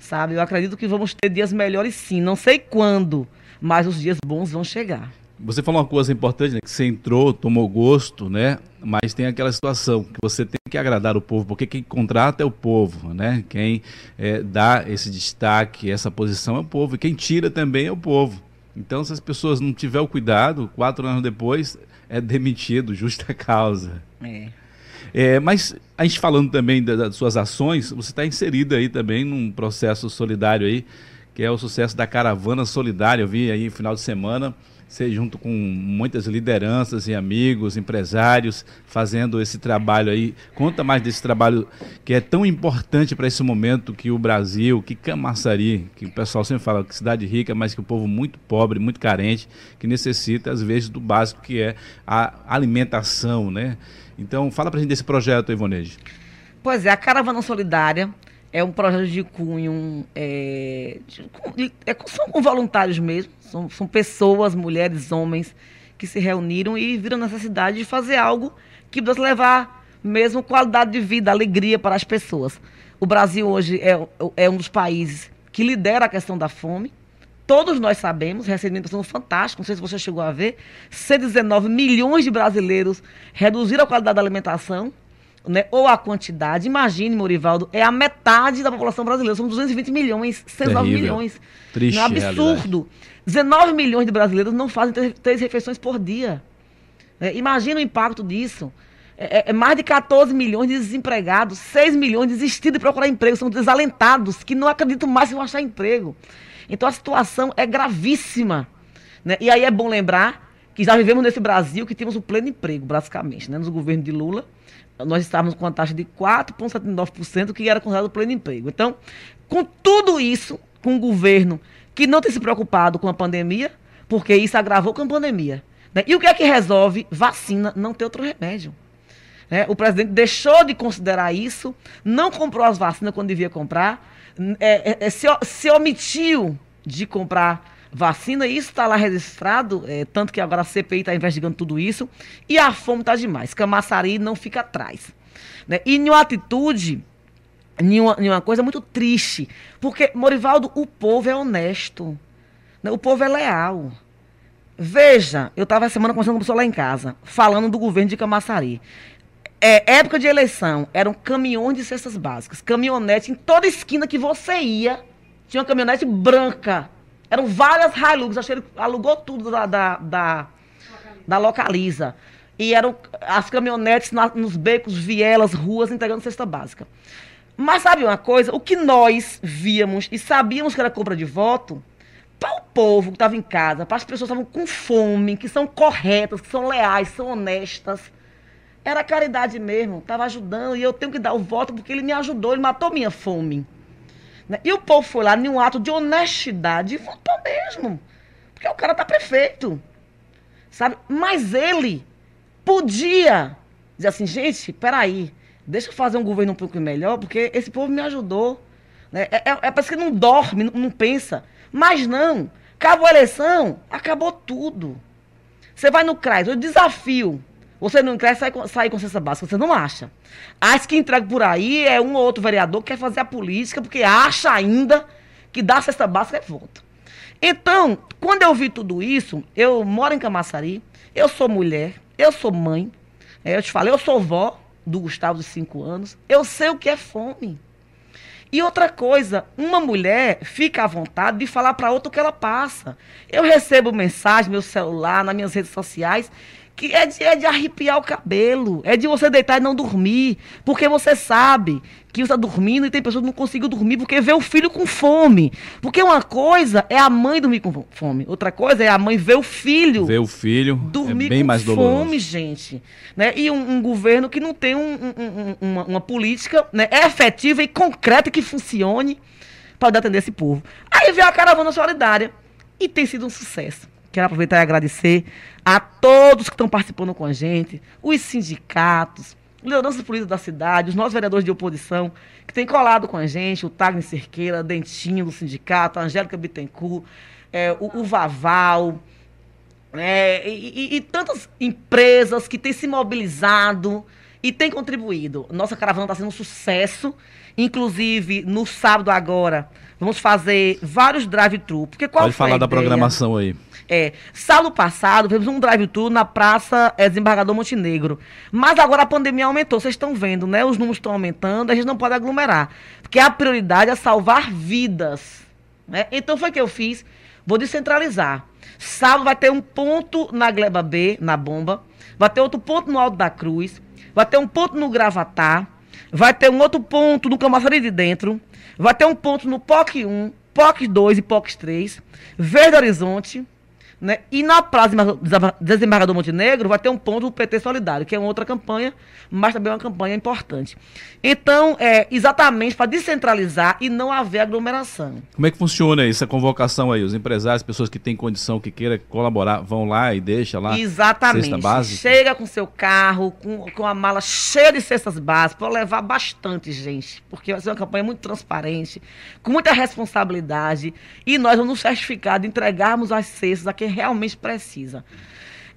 sabe? Eu acredito que vamos ter dias melhores sim. Não sei quando, mas os dias bons vão chegar. Você falou uma coisa importante, né? Que você entrou, tomou gosto, né? Mas tem aquela situação que você tem que agradar o povo, porque quem contrata é o povo, né? Quem é, dá esse destaque, essa posição é o povo, e quem tira também é o povo. Então, se as pessoas não tiver o cuidado, quatro anos depois é demitido, justa causa. É. É, mas a gente falando também das, das suas ações, você está inserido aí também num processo solidário aí, que é o sucesso da caravana solidária. Eu vi aí no final de semana você junto com muitas lideranças e amigos, empresários, fazendo esse trabalho aí. Conta mais desse trabalho que é tão importante para esse momento que o Brasil, que Camaçari, que o pessoal sempre fala que cidade rica, mas que o povo muito pobre, muito carente, que necessita às vezes do básico que é a alimentação, né? Então, fala para a gente desse projeto, Ivoneide. Pois é, a Caravana Solidária é um projeto de cunho, é, de, é, são voluntários mesmo, são, são pessoas, mulheres, homens, que se reuniram e viram necessidade de fazer algo que pudesse levar mesmo qualidade de vida, alegria para as pessoas. O Brasil hoje é, é um dos países que lidera a questão da fome. Todos nós sabemos, recentemente está sendo fantástico, não sei se você chegou a ver, 119 milhões de brasileiros reduziram a qualidade da alimentação né, ou a quantidade, imagine, Morivaldo, é a metade da população brasileira. São 220 milhões, 109 milhões. Triste. É um absurdo. Realidade. 19 milhões de brasileiros não fazem três, três refeições por dia. É, imagina o impacto disso. É, é, é mais de 14 milhões de desempregados, 6 milhões desistindo de procurar emprego, são desalentados, que não acreditam mais em achar emprego. Então a situação é gravíssima. Né? E aí é bom lembrar que já vivemos nesse Brasil que tínhamos o pleno emprego, basicamente. Né? No governo de Lula, nós estávamos com uma taxa de 4,79%, que era considerado pleno emprego. Então, com tudo isso, com um governo que não tem se preocupado com a pandemia, porque isso agravou com a pandemia. Né? E o que é que resolve? Vacina, não tem outro remédio. Né? O presidente deixou de considerar isso, não comprou as vacinas quando devia comprar, é, é, é se, se omitiu de comprar vacina, isso está lá registrado, é, tanto que agora a CPI está investigando tudo isso, e a fome está demais. Camaçari não fica atrás. Né? E em uma atitude, em uma, em uma coisa muito triste, porque, Morivaldo, o povo é honesto, né? o povo é leal. Veja, eu estava semana conversando com uma pessoa lá em casa, falando do governo de Camaçari. É, época de eleição, eram caminhões de cestas básicas, caminhonete em toda esquina que você ia, tinha uma caminhonete branca eram várias Hilux, acho que ele alugou tudo da, da, da, da Localiza. E eram as caminhonetes na, nos becos, vielas, ruas, entregando cesta básica. Mas sabe uma coisa? O que nós víamos e sabíamos que era compra de voto, para o povo que estava em casa, para as pessoas que estavam com fome, que são corretas, que são leais, são honestas, era caridade mesmo, estava ajudando. E eu tenho que dar o voto porque ele me ajudou, ele matou minha fome. Né? E o povo foi lá, em um ato de honestidade, e votou mesmo. Porque o cara tá prefeito. Sabe? Mas ele podia dizer assim, gente, peraí, deixa eu fazer um governo um pouco melhor, porque esse povo me ajudou. Né? É, é, é parece que não dorme, não, não pensa. Mas não. Acabou a eleição, acabou tudo. Você vai no CRAS, eu desafio você não quer sair, sair com cesta básica, você não acha. As que entregam por aí é um ou outro vereador que quer fazer a política, porque acha ainda que dar cesta básica é voto. Então, quando eu vi tudo isso, eu moro em Camaçari, eu sou mulher, eu sou mãe, é, eu te falei, eu sou vó do Gustavo de 5 anos, eu sei o que é fome. E outra coisa, uma mulher fica à vontade de falar para outra o que ela passa. Eu recebo mensagem no meu celular, nas minhas redes sociais, que é de, é de arrepiar o cabelo, é de você deitar e não dormir, porque você sabe que você está dormindo e tem pessoas que não conseguem dormir porque vê o filho com fome. Porque uma coisa é a mãe dormir com fome, outra coisa é a mãe ver o filho. Ver o filho é dormir é bem com mais doloroso. fome, gente. Né? E um, um governo que não tem um, um, uma, uma, política né, efetiva e concreta que funcione para atender esse povo. Aí veio a caravana solidária e tem sido um sucesso. Quero aproveitar e agradecer a todos que estão participando com a gente, os sindicatos, lideranças políticas da cidade, os nossos vereadores de oposição, que têm colado com a gente, o Tagner Cerqueira, Dentinho do sindicato, a Angélica Bittencourt, é, o, o, Vaval, é, e, e, e, tantas empresas que têm se mobilizado e têm contribuído. Nossa caravana está sendo um sucesso. Inclusive, no sábado agora, vamos fazer vários drive-thru. Pode falar da programação aí. É, sábado passado, fizemos um drive-thru na Praça é, Desembargador Montenegro. Mas agora a pandemia aumentou, vocês estão vendo, né? Os números estão aumentando, a gente não pode aglomerar. Porque a prioridade é salvar vidas. Né? Então foi o que eu fiz. Vou descentralizar. Sábado vai ter um ponto na Gleba B, na bomba. Vai ter outro ponto no Alto da Cruz. Vai ter um ponto no Gravatar. Vai ter um outro ponto no Camaçari de Dentro. Vai ter um ponto no POC 1, POC 2 e POC 3. Verde Horizonte. Né? E na Praça Desembargador Montenegro vai ter um ponto do PT Solidário, que é outra campanha, mas também é uma campanha importante. Então, é exatamente para descentralizar e não haver aglomeração. Como é que funciona essa convocação aí? Os empresários, pessoas que têm condição, que queiram colaborar, vão lá e deixa lá? Exatamente. Chega com seu carro, com, com a mala cheia de cestas básicas, para levar bastante gente, porque vai ser uma campanha muito transparente, com muita responsabilidade, e nós vamos nos certificar de entregarmos as cestas a quem realmente precisa.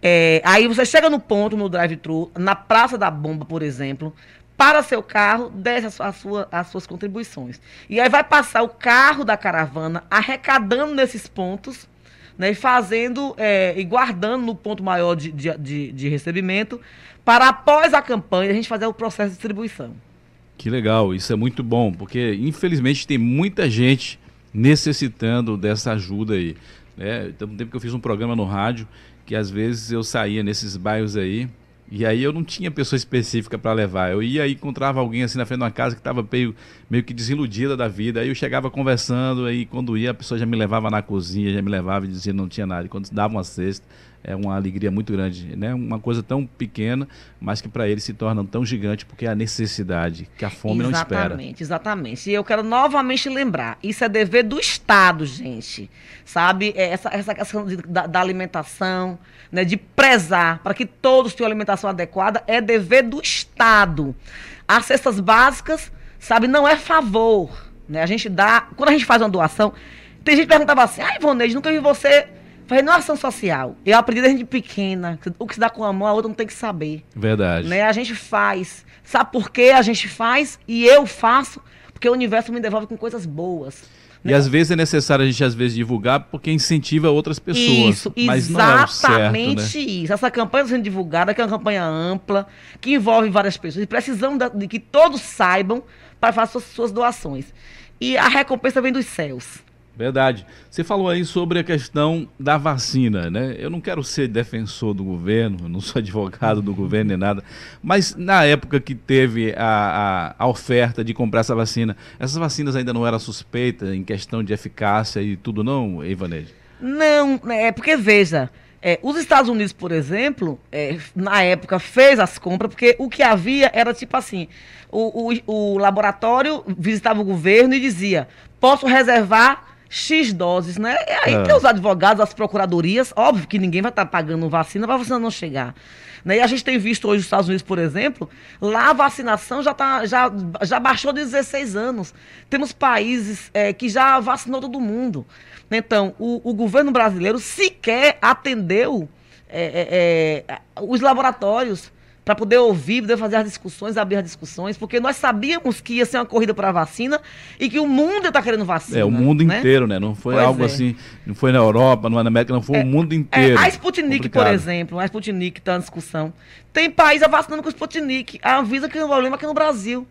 É, aí você chega no ponto, no drive-thru, na Praça da Bomba, por exemplo, para seu carro, desce a sua, as suas contribuições. E aí vai passar o carro da caravana arrecadando nesses pontos né, e fazendo é, e guardando no ponto maior de, de, de, de recebimento, para após a campanha a gente fazer o processo de distribuição. Que legal, isso é muito bom, porque infelizmente tem muita gente necessitando dessa ajuda aí. Né? Um tempo que eu fiz um programa no rádio, que às vezes eu saía nesses bairros aí, e aí eu não tinha pessoa específica para levar. Eu ia e encontrava alguém assim na frente de uma casa que estava meio, meio que desiludida da vida. Aí eu chegava conversando, aí quando ia a pessoa já me levava na cozinha, já me levava e dizia não tinha nada. E quando dava uma cesta, é uma alegria muito grande, né? Uma coisa tão pequena, mas que para ele se torna tão gigante porque é a necessidade, que a fome exatamente, não espera. Exatamente, exatamente. E eu quero novamente lembrar, isso é dever do Estado, gente. Sabe? É essa, essa questão de, da, da, alimentação, né? de prezar para que todos tenham alimentação adequada, é dever do Estado. As cestas básicas, sabe, não é favor. Né? A gente dá. Quando a gente faz uma doação, tem gente que perguntava assim, ai, Ivoneide, nunca vi você Fazendo ação social. Eu aprendi desde pequena. O que se dá com a mão, a outra não tem que saber. Verdade. Né? A gente faz. Sabe por que a gente faz? E eu faço porque o universo me devolve com coisas boas. E às vezes é necessário a gente às vezes divulgar porque incentiva outras pessoas. Isso, mas exatamente não é certo, né? isso. Essa campanha está sendo divulgada, que é uma campanha ampla, que envolve várias pessoas. E precisamos de que todos saibam para fazer suas, suas doações. E a recompensa vem dos céus. Verdade. Você falou aí sobre a questão da vacina, né? Eu não quero ser defensor do governo, não sou advogado do governo nem nada, mas na época que teve a, a, a, oferta de comprar essa vacina, essas vacinas ainda não eram suspeitas em questão de eficácia e tudo, não, Ivaneide? Não, é porque veja. É, os Estados Unidos, por exemplo, é, na época fez as compras, porque o que havia era tipo assim: o, o, o laboratório visitava o governo e dizia: posso reservar X doses, né? E aí é. tem os advogados, as procuradorias, óbvio que ninguém vai estar tá pagando vacina para a vacina não chegar. Né? E a gente tem visto hoje nos Estados Unidos, por exemplo, lá a vacinação já, tá, já, já baixou de 16 anos. Temos países é, que já vacinou todo mundo. Então, o, o governo brasileiro sequer atendeu é, é, é os laboratórios para poder ouvir, poder fazer as discussões, abrir as discussões, porque nós sabíamos que ia ser uma corrida para a vacina e que o mundo está querendo vacina. É, o mundo né? inteiro, né? Não foi pois algo é. assim, não foi na Europa, não foi na América, não foi é, o mundo é, inteiro. É, a Sputnik, complicado. por exemplo, a Sputnik está em discussão. Tem país vacinando com Sputnik. A Anvisa que um problema aqui no Brasil.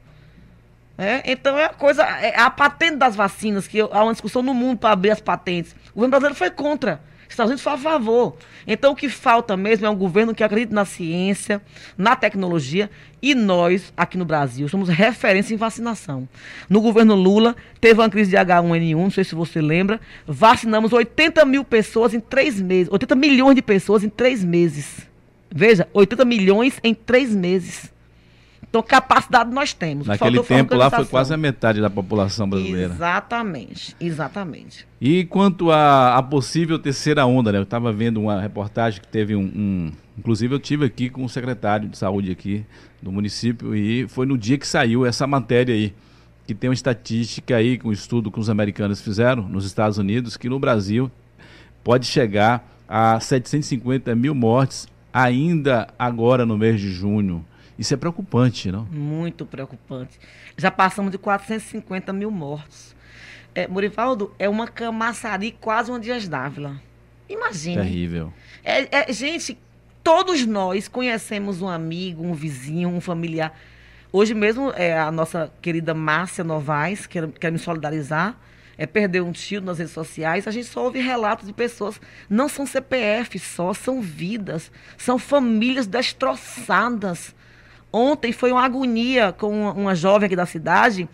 É, então é a coisa, é a patente das vacinas, que há uma discussão no mundo para abrir as patentes. O governo brasileiro foi contra. Estados Unidos foi a favor. Então o que falta mesmo é um governo que acredite na ciência, na tecnologia e nós, aqui no Brasil, somos referência em vacinação. No governo Lula, teve uma crise de H1N1, não sei se você lembra, vacinamos 80 mil pessoas em três meses, 80 milhões de pessoas em três meses. Veja, 80 milhões em três meses. Então, capacidade nós temos. Naquele tempo lá foi quase a metade da população brasileira. Exatamente, exatamente. E quanto à possível terceira onda, né? Eu estava vendo uma reportagem que teve um, um, Inclusive eu tive aqui com o secretário de saúde aqui do município e foi no dia que saiu essa matéria aí. Que tem uma estatística aí, com um estudo que os americanos fizeram nos Estados Unidos, que no Brasil pode chegar a 750 mil mortes ainda agora no mês de junho. Isso é preocupante, não? Muito preocupante. Já passamos de 450 mil mortos. É, Murivaldo, é uma camaçari quase uma Dias d'Ávila. Imagine. Terrível. É, é, gente, todos nós conhecemos um amigo, um vizinho, um familiar. Hoje mesmo, é, a nossa querida Márcia Novaes, quer, quer me solidarizar, é, perdeu um tio nas redes sociais. A gente só ouve relatos de pessoas. Não são CPF só, são vidas. São famílias destroçadas. Ontem foi uma agonia com uma, jovem aqui da cidade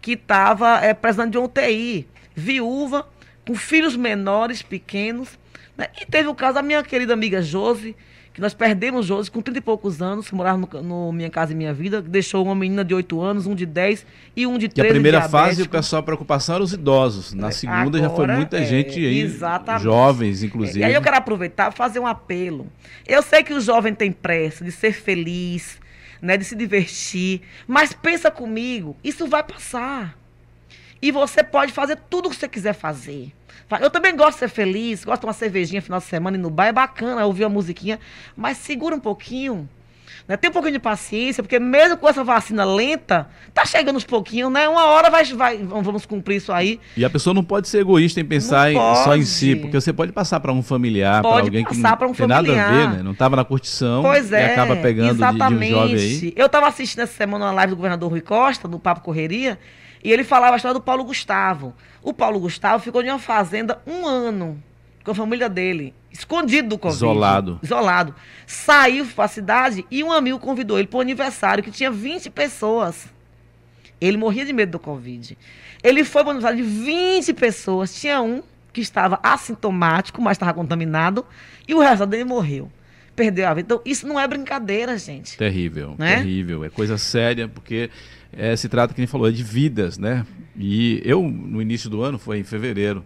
que estava é, precisando de um UTI, viúva, com filhos menores, pequenos. Né? E teve o caso da minha querida amiga Josi, que nós perdemos Josi com 30 e poucos anos, que morava no, no, Minha Casa e Minha Vida, deixou uma menina de 8 anos, um de 10 e um de 13 E a primeira fase, o pessoal, a preocupação era os idosos. Na é, segunda Agora, já foi muita é, gente aí, exatamente. jovens, inclusive. E aí eu quero aproveitar e fazer um apelo. Eu sei que o jovem tem pressa de ser feliz, né, de se divertir. Mas pensa comigo, isso vai passar. E você pode fazer tudo o que você quiser fazer. Eu também gosto de ser feliz, gosto de uma cervejinha no final de semana e no bar, é bacana ouvir uma musiquinha, mas segura um pouquinho. Né? Tem um pouquinho de paciência, porque mesmo com essa vacina lenta, tá chegando uns pouquinhos, né? Uma hora vai, vai, vamos cumprir isso aí. E a pessoa não pode ser egoísta em pensar em, só em si, porque você pode passar para um familiar, para alguém que não um tem nada a ver, né? Não estava na curtição pois é, e acaba pegando exatamente. De, de um jovem aí. Eu estava assistindo essa semana uma live do governador Rui Costa, do Papo Correria, e ele falava a história do Paulo Gustavo. O Paulo Gustavo ficou em uma fazenda um ano com a família dele, escondido do Covid. Isolado. Isolado. Saiu para a cidade e um amigo convidou ele para um aniversário que tinha 20 pessoas. Ele morria de medo do Covid. Ele foi para o aniversário de 20 pessoas. Tinha um que estava assintomático, mas estava contaminado, e o resto dele morreu. Perdeu a vida. Então, isso não é brincadeira, gente. Terrível, né? terrível. É coisa séria, porque é, se trata, quem falou, é de vidas, né? E eu, no início do ano, foi em fevereiro,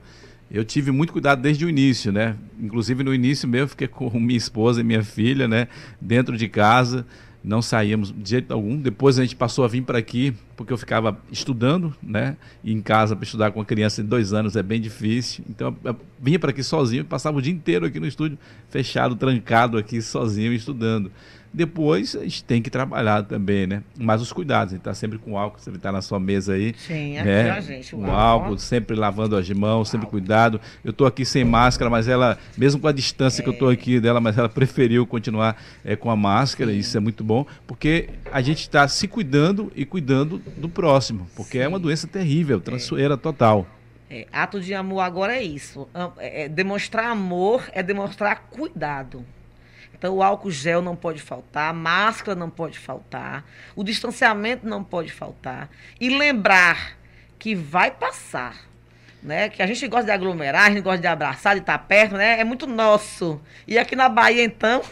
eu tive muito cuidado desde o início, né? Inclusive no início mesmo, fiquei com minha esposa e minha filha, né? Dentro de casa, não saíamos de jeito algum. Depois a gente passou a vir para aqui, porque eu ficava estudando, né? E em casa para estudar com uma criança de dois anos é bem difícil. Então eu vinha para aqui sozinho, passava o dia inteiro aqui no estúdio, fechado, trancado aqui, sozinho, estudando. Depois a gente tem que trabalhar também, né? Mas os cuidados, a gente está sempre com álcool, você está na sua mesa aí. Sim, né? a gente. O álcool, álcool, sempre lavando as mãos, sempre cuidado. Eu estou aqui sem máscara, mas ela, mesmo com a distância é. que eu estou aqui dela, mas ela preferiu continuar é, com a máscara, Sim. isso é muito bom, porque a gente está se cuidando e cuidando do próximo, porque Sim. é uma doença terrível, trançoeira é. total. É, ato de amor agora é isso. É, é, demonstrar amor é demonstrar cuidado. Então, o álcool gel não pode faltar, a máscara não pode faltar, o distanciamento não pode faltar. E lembrar que vai passar. Né? Que a gente gosta de aglomerar, a gente gosta de abraçar, de estar perto, né? É muito nosso. E aqui na Bahia, então.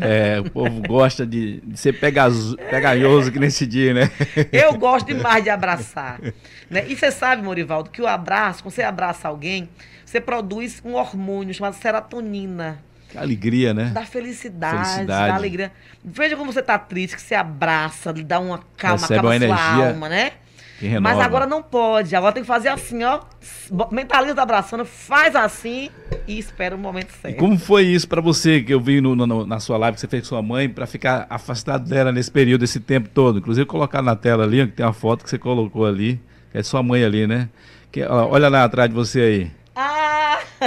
É, o povo gosta de, de ser pegazo, pegajoso que nesse dia, né? Eu gosto demais de abraçar. Né? E você sabe, Morivaldo, que o abraço, quando você abraça alguém, você produz um hormônio chamado serotonina alegria, né? Da felicidade, felicidade, da alegria. Veja como você tá triste, que você abraça, lhe dá uma calma, Recebe calma uma sua energia alma, né? Mas agora não pode. Agora tem que fazer assim, ó. Mentaliza abraçando, faz assim e espera o momento certo. E como foi isso para você que eu vi no, no, na sua live que você fez com sua mãe para ficar afastado dela nesse período, esse tempo todo? Inclusive colocar na tela ali, que tem uma foto que você colocou ali. É sua mãe ali, né? Que, ó, olha lá atrás de você aí.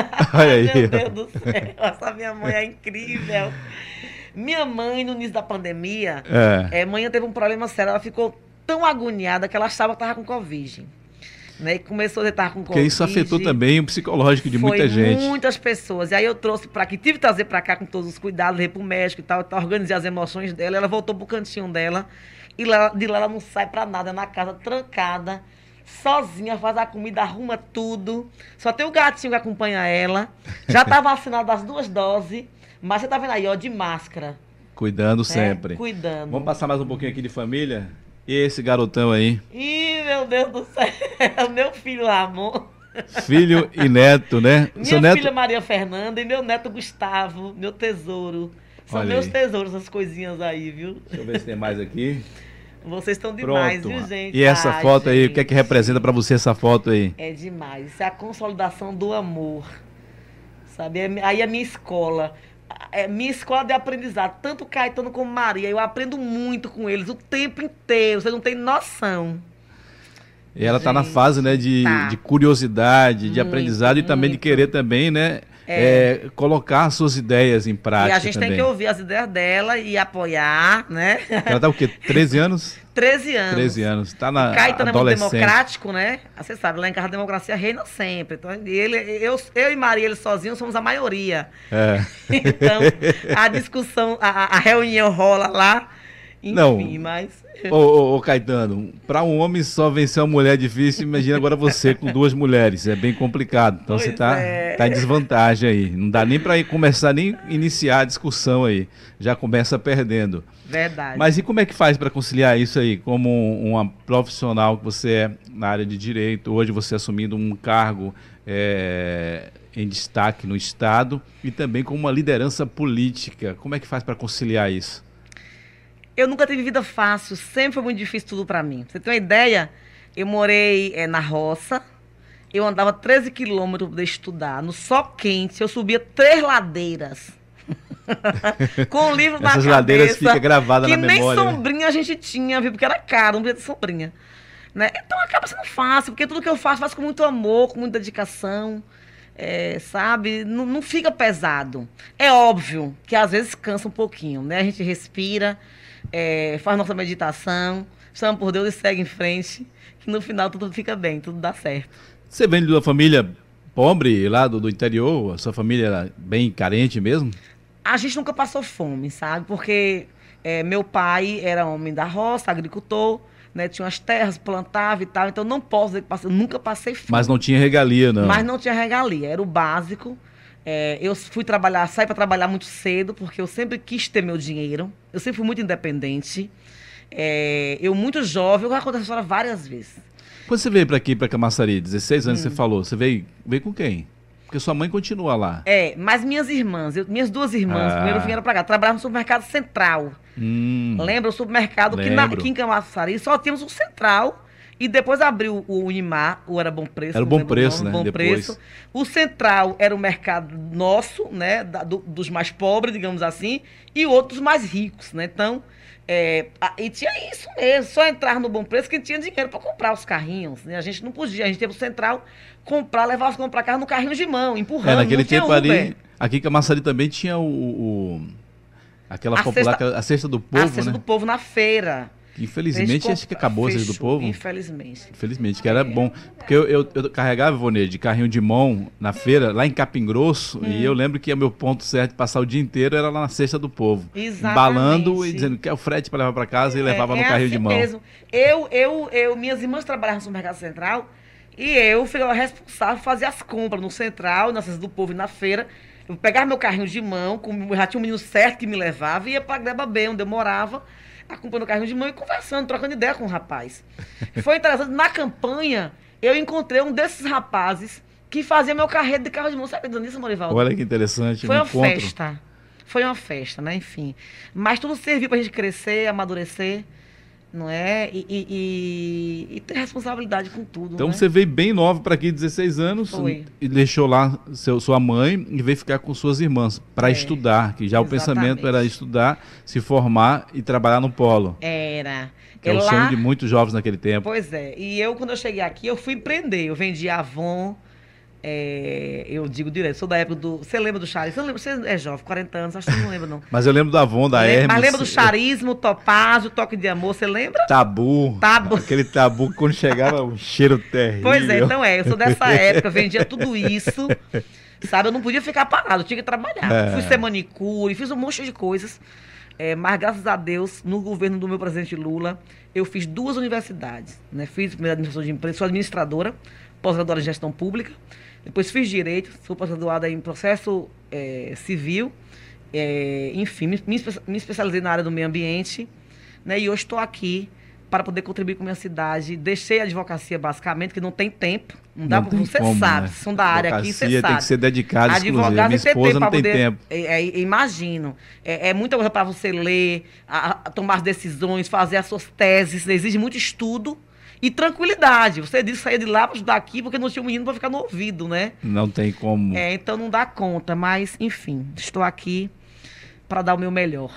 Olha aí. Meu Deus do céu, essa minha mãe é incrível. Minha mãe, no início da pandemia, é. É, manhã teve um problema sério. Ela ficou tão agoniada que ela achava que estava com Covid. Né, e começou a estar com Covid. Porque isso afetou também o psicológico de muita gente. muitas pessoas. E aí eu trouxe para aqui, tive que trazer para cá com todos os cuidados, levei para o médico e tal, tal, organizei as emoções dela. Ela voltou pro cantinho dela. E lá, de lá ela não sai para nada, na casa trancada sozinha, faz a comida, arruma tudo. Só tem o gatinho que acompanha ela. Já tá vacinado das duas doses, mas você tá vendo aí, ó, de máscara. Cuidando é, sempre. Cuidando. Vamos passar mais um pouquinho aqui de família? E esse garotão aí? Ih, meu Deus do céu. meu filho amor. Filho e neto, né? Minha Seu filha Maria Fernanda e meu neto Gustavo, meu tesouro. São Olha meus aí. tesouros, essas coisinhas aí, viu? Deixa eu ver se tem mais aqui. Vocês estão demais, Pronto, viu, gente? E essa Ai, foto aí, o que é que representa para você essa foto aí? É demais. Isso é a consolidação do amor. Sabe? É, aí é minha escola. É minha escola de aprendizado. Tanto Caetano como Maria. Eu aprendo muito com eles o tempo inteiro. Você não tem noção. E ela está na fase, né, de, tá. de curiosidade, muito, de aprendizado e também de querer também, né, é. É, colocar suas ideias em prática. E a gente também. tem que ouvir as ideias dela e apoiar, né? Ela tá o quê? 13 anos? 13 anos. 13 anos. Tá na Caetano é muito democrático, né? Você sabe, lá em casa a democracia reina sempre. Então, ele, eu, eu e Maria, ele sozinhos, somos a maioria. É. então, a discussão, a, a reunião rola lá. Enfim, Não. mas. Ô, ô, ô Caetano, para um homem só vencer uma mulher é difícil, imagina agora você com duas mulheres, é bem complicado. Então pois você tá, é. tá em desvantagem aí. Não dá nem para começar nem iniciar a discussão aí. Já começa perdendo. Verdade. Mas e como é que faz para conciliar isso aí como uma profissional que você é na área de direito, hoje você assumindo um cargo é, em destaque no Estado e também como uma liderança política? Como é que faz para conciliar isso? Eu nunca tive vida fácil, sempre foi muito difícil tudo para mim. você tem uma ideia? Eu morei é, na roça, eu andava 13 quilômetros para estudar, no sol quente, eu subia três ladeiras. com o livro na Essas cabeça. ladeiras ficam gravadas que na nem memória. né? sombrinha a gente tinha, viu? Porque era caro, não podia ter sombrinha. Né? Então acaba sendo fácil, porque tudo que eu faço, faço com muito amor, com muita dedicação. é, sabe? Não, não fica pesado. É óbvio que às vezes cansa um pouquinho, né? A gente respira, é, faz nossa meditação, chama por Deus e segue em frente, que no final tudo fica bem, tudo dá certo. Você vem de uma família pobre lá do, do interior? A sua família era bem carente mesmo? A gente nunca passou fome, sabe? Porque é, meu pai era homem da roça, agricultor, né? Tinha umas terras, plantava e tal. Então não posso dizer que passei, nunca passei fome. Mas não tinha regalia, não. Mas não tinha regalia, era o básico. É, eu fui trabalhar, saí para trabalhar muito cedo, porque eu sempre quis ter meu dinheiro. Eu sempre fui muito independente. É, eu, muito jovem, eu já contei essa história várias vezes. Quando você veio para aqui, para Camaçari, 16 anos, Hum. você falou, você veio, veio com quem? Porque sua mãe continua lá. É, mas minhas irmãs, eu- minhas duas irmãs, Ah. primeiro vieram para cá, trabalhavam no supermercado central. Hum, Lembra o supermercado que na- Lembro. aqui em Camaçari só tínhamos o Central e depois abriu o Unimar, o era Bom Preço. Era o Bom Preço, nome, né? Bom Depois. Preço. O Central era o mercado nosso, né? da- do- dos mais pobres, digamos assim, e outros mais ricos, né? Então, é, a- e tinha isso mesmo, só entrar no Bom Preço quem tinha dinheiro para comprar os carrinhos. Né? A gente não podia, a gente teve o Central comprar, levar os comprar carro no carrinho de mão, empurrando. é, naquele tempo Uber. ali, aqui em Camaçari também tinha o... o- aquela A popular, a cesta do a povo, cesta né? do povo na feira. Infelizmente, acho que acabou a cesta do fechou, povo. Infelizmente. Infelizmente, que era bom. Porque eu, eu, eu carregava, Ivone, de carrinho de mão na feira, lá em Capim Grosso, Hum. e eu lembro que o meu ponto certo de passar o dia inteiro era lá na cesta do povo. Exatamente. Embalando e dizendo que é o frete para levar para casa e levava É- no é carrinho assim de mão. Mesmo. Eu, eu, eu, minhas irmãs trabalhavam no supermercado central e eu fui responsável por fazer as compras no central, na Cesta do Povo e na feira. Eu pegava meu carrinho de mão, com, já tinha um menino certo que me levava e ia para Gleba B, onde eu morava, acompanhando o carrinho de mão e conversando, trocando ideia com o rapaz. Foi interessante. Na campanha, eu encontrei um desses rapazes que fazia meu carreto de carro de mão. Você acredita nisso, Morivaldo? Olha que interessante, Foi um uma encontro. festa. Foi uma festa, né? Enfim. Mas tudo serviu pra gente crescer, amadurecer, não é? E, e- e- e ter responsabilidade com tudo. Então né? você veio bem nova para aqui, 16 anos, Foi. e deixou lá seu, sua mãe e veio ficar com suas irmãs para É, estudar, que já o exatamente. pensamento era estudar, se formar e trabalhar no polo. Era. Que é o lá- sonho de muitos jovens naquele tempo. Pois é. E eu, quando eu cheguei aqui, eu fui empreender. Eu vendi Avon. É, eu digo direto, sou da época do. Você lembra do charismo? Você, é jovem, 40 anos, acho que você não lembra, não. Mas eu lembro da Avon, da Hermes. Mas lembra do charismo, topázio, toque de amor, você lembra? Tabu. Tabu. Aquele tabu que quando chegava um cheiro terrível. Pois é, então é, eu sou dessa época, vendia tudo isso, sabe? Eu não podia ficar parado, eu tinha que trabalhar. É. Fui ser manicure, fiz um monte de coisas. É, mas graças a Deus, no governo do meu presidente Lula, eu fiz duas universidades. Né? Fiz primeira administração de empresa, sou administradora, pós-graduada em gestão pública. Depois fiz direito, sou pós-graduada em processo é, civil. É, enfim, me, me espe- me especializei na área do meio ambiente. Né? E hoje estou aqui para poder contribuir com a minha cidade. Deixei a advocacia basicamente, que não tem tempo. Não dá Não para tem você como, sabe, né? são da área aqui, você sabe. tem que ser dedicado, exclusivo. Advogado Minha esposa não tem poder- tempo. É, é, imagino. É, é muita coisa para você ler, a- a- tomar as decisões, fazer as suas teses. Exige muito estudo e tranquilidade. Você disse sair de lá para estudar aqui porque não tinha um menino para ficar no ouvido, né? Não tem como. É, então não dá conta. Mas, enfim, estou aqui para dar o meu melhor.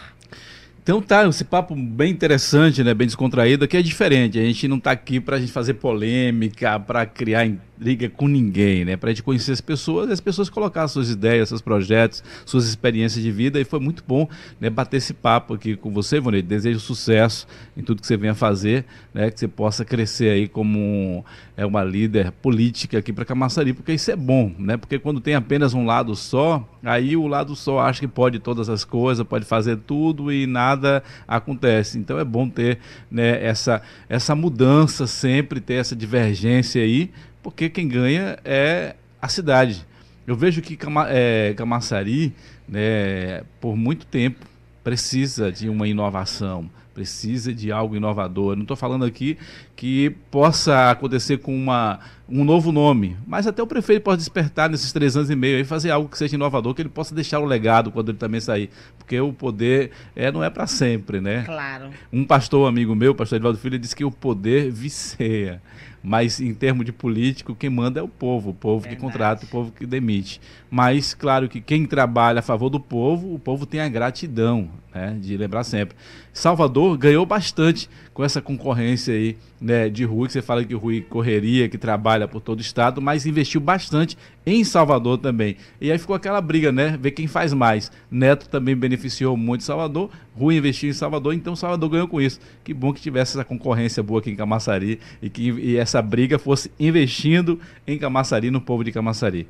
Então tá, esse papo bem interessante, né? Bem descontraído, aqui é diferente. A gente não tá aqui pra gente fazer polêmica, pra criar intriga com ninguém, né? Pra gente conhecer as pessoas e as pessoas colocar suas ideias, seus projetos, suas experiências de vida. E foi muito bom né, bater esse papo aqui com você, Ivone. Desejo sucesso em tudo que você venha fazer, né? Que você possa crescer aí como um- é, uma líder política aqui para Camaçari, porque isso é bom, né? Porque quando tem apenas um lado só, aí o lado só acha que pode todas as coisas, pode fazer tudo e nada acontece. Então é bom ter né, essa, essa mudança sempre, ter essa divergência aí, porque quem ganha é a cidade. Eu vejo que Cama, é, Camaçari, né, por muito tempo, precisa de uma inovação, precisa de algo inovador. Não estou falando aqui que possa acontecer com uma, um novo nome, mas até o prefeito pode despertar nesses três anos e meio e fazer algo que seja inovador, que ele possa deixar o legado quando ele também sair, porque o poder é, não é para sempre, né? Claro. Um pastor amigo meu, pastor Edvaldo Filho, disse que o poder viceia. Mas em termos de político, quem manda é o povo, o povo Verdade. que contrata, o povo que demite. Mas, claro que quem trabalha a favor do povo, o povo tem a gratidão, né, de lembrar sempre. Salvador ganhou bastante com essa concorrência aí né, de Rui, que você fala que o Rui correria, que trabalha por todo o estado, mas investiu bastante em Salvador também. E aí ficou aquela briga, né? Ver quem faz mais. Neto também beneficiou muito Salvador, Rui investiu em Salvador, então Salvador ganhou com isso. Que bom que tivesse essa concorrência boa aqui em Camaçari e que e essa briga fosse investindo em Camaçari, no povo de Camaçari.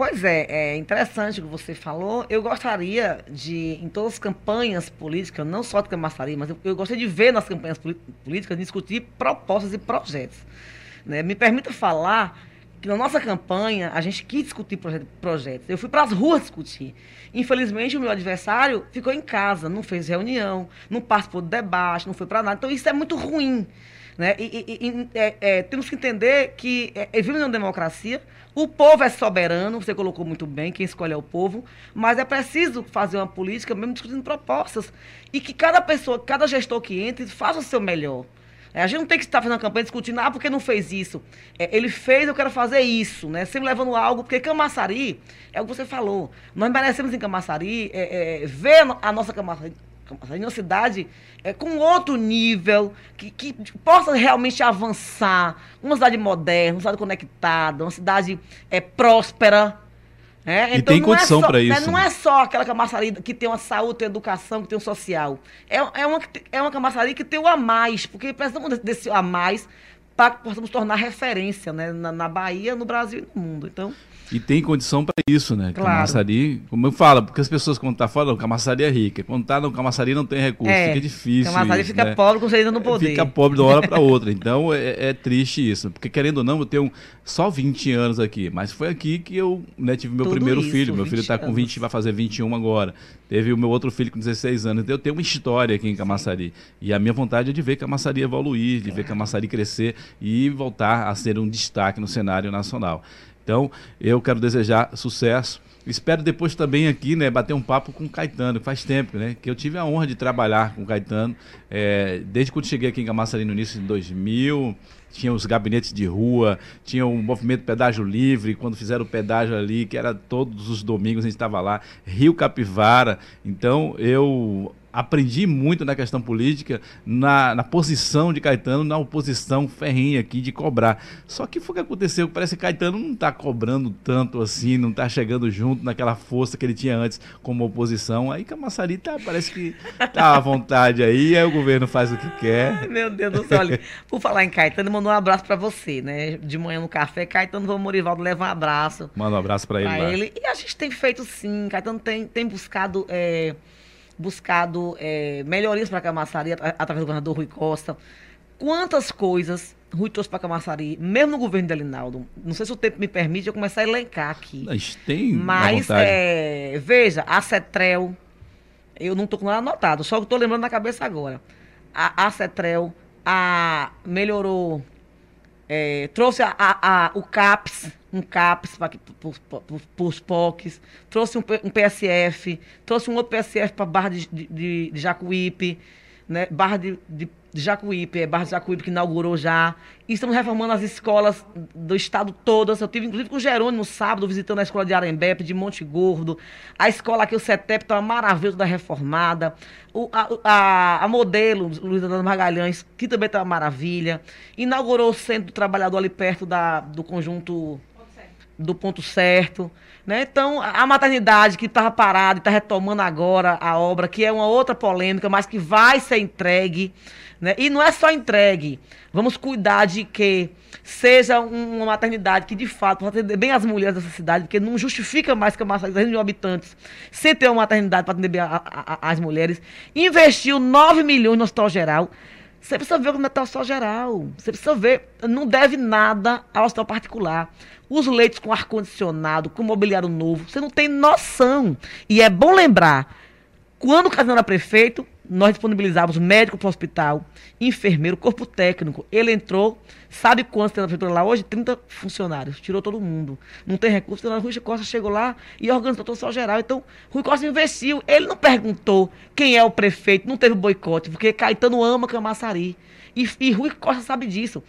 Pois é, é interessante o que você falou. Eu gostaria de, em todas as campanhas políticas, não só de Camaçari, mas eu, eu gostaria de ver nas campanhas políticas discutir propostas e projetos. Né? Me permita falar que na nossa campanha a gente quis discutir projetos. Eu fui para as ruas discutir. Infelizmente, o meu adversário ficou em casa, não fez reunião, não participou do debate, não foi para nada. Então, isso é muito ruim. Né? E, e, e é, é, temos que entender que é, vivemos uma democracia, o povo é soberano, você colocou muito bem, quem escolhe é o povo, mas é preciso fazer uma política mesmo discutindo propostas. E que cada pessoa, cada gestor que entre, faça o seu melhor. É, a gente não tem que estar fazendo uma campanha discutindo, ah, porque não fez isso? É, ele fez, eu quero fazer isso, né? Sempre levando algo, porque Camaçari, é o que você falou. Nós merecemos em Camaçari é, é, ver a nossa Camaçari, uma cidade é, com outro nível, que, que possa realmente avançar, uma cidade moderna, uma cidade conectada, uma cidade é, próspera. É, e então tem condição é para né, isso. Né, não é só aquela camaçaria que tem uma saúde, tem educação, que tem um social. É, é, uma, é uma que tem o a mais, porque precisamos desse a mais para que possamos tornar referência né, na, na Bahia, no Brasil e no mundo. Então, e tem condição para isso, né? Claro. Camaçari, como eu falo, porque as pessoas quando tá fora, Camaçari é rica. Quando tá no Camaçari não tem recurso, é, fica difícil. Camaçari isso, fica né? pobre com você no poder. Fica pobre de uma hora para outra. Então é, é, triste isso. Porque querendo ou não, eu tenho só 20 anos aqui. Mas foi aqui que eu né, tive meu Tudo primeiro isso, filho. Meu filho está com 20, vai fazer 21 agora. Teve o meu outro filho com 16 anos. Então eu tenho uma história aqui em Camaçari. E a minha vontade é de ver Camaçari evoluir, de ver Camaçari crescer e voltar a ser um destaque no cenário nacional. Então, eu quero desejar sucesso. Espero depois também aqui, né, bater um papo com o Caetano, faz tempo, né, que eu tive a honra de trabalhar com o Caetano, é, desde quando cheguei aqui em Camaçari no início de 2000, tinha os gabinetes de rua, tinha o movimento Pedágio Livre, quando fizeram o pedágio ali, que era todos os domingos a gente estava lá, Rio Capivara, então eu aprendi muito na questão política, na, na, posição de Caetano, na oposição ferrinha aqui de cobrar. Só que foi o que aconteceu, parece que Caetano não está cobrando tanto assim, não está chegando junto naquela força que ele tinha antes como oposição. Aí Camaçari tá, parece que tá à vontade aí, aí o governo faz o que quer. Ai, meu Deus do céu, olha, por falar em Caetano, mandou um abraço para você, né? De manhã no café, Caetano Vamos Morivaldo leva um abraço. Manda um abraço para ele, ele. E a gente tem feito sim, Caetano tem, tem buscado... É buscado é, melhorias para a Camaçari através do governador Rui Costa. Quantas coisas Rui trouxe para a Camaçari, mesmo no governo de Alinaldo. Não sei se o tempo me permite eu começar a elencar aqui. Mas tem. Mas, é, veja, a Cetrel, eu não estou com nada anotado, só que estou lembrando na cabeça agora. A, a Cetrel a, melhorou, é, trouxe a, a, a, o CAPS, um CAPS para os POCs, trouxe um, um, PSF, trouxe um outro PSF para Barra de, de, de Jacuípe, né? Barra de, de, Jacuípe, é Barra de Jacuípe que inaugurou já. E estamos reformando as escolas do estado todas. Eu tive, inclusive, com o Jerônimo sábado, visitando a escola de Arembepe, de Monte Gordo. A escola aqui, o CETEP, está toda reformada. O, a, a, a, modelo, Luiz Antônio Magalhães, que também está uma maravilha. Inaugurou o Centro do Trabalhador ali perto da, do conjunto do ponto certo. Né? Então, a maternidade que estava parada e está retomando agora a obra, que é uma outra polêmica, mas que vai ser entregue. Né? E não é só entregue. Vamos cuidar de que seja uma maternidade que, de fato, vai atender bem as mulheres dessa cidade, porque não justifica mais que a massa de habitantes sem ter uma maternidade para atender bem a, a, a, as mulheres. Investiu 9 milhões no hospital geral. Você precisa ver o hospital geral. Você precisa ver. Não deve nada ao hospital particular os leitos com ar-condicionado, com mobiliário novo. Você não tem noção. E é bom lembrar, quando o Casinho era prefeito, nós disponibilizávamos médico para o hospital, enfermeiro, corpo técnico. Ele entrou, sabe quantos tem na prefeitura lá hoje? 30 funcionários, tirou todo mundo. Não tem recurso, então Rui Costa chegou lá e organizou todo seu geral. Então, Rui Costa investiu. Ele não perguntou quem é o prefeito, não teve boicote, porque Caetano ama Camaçari. E, e Rui Costa sabe disso.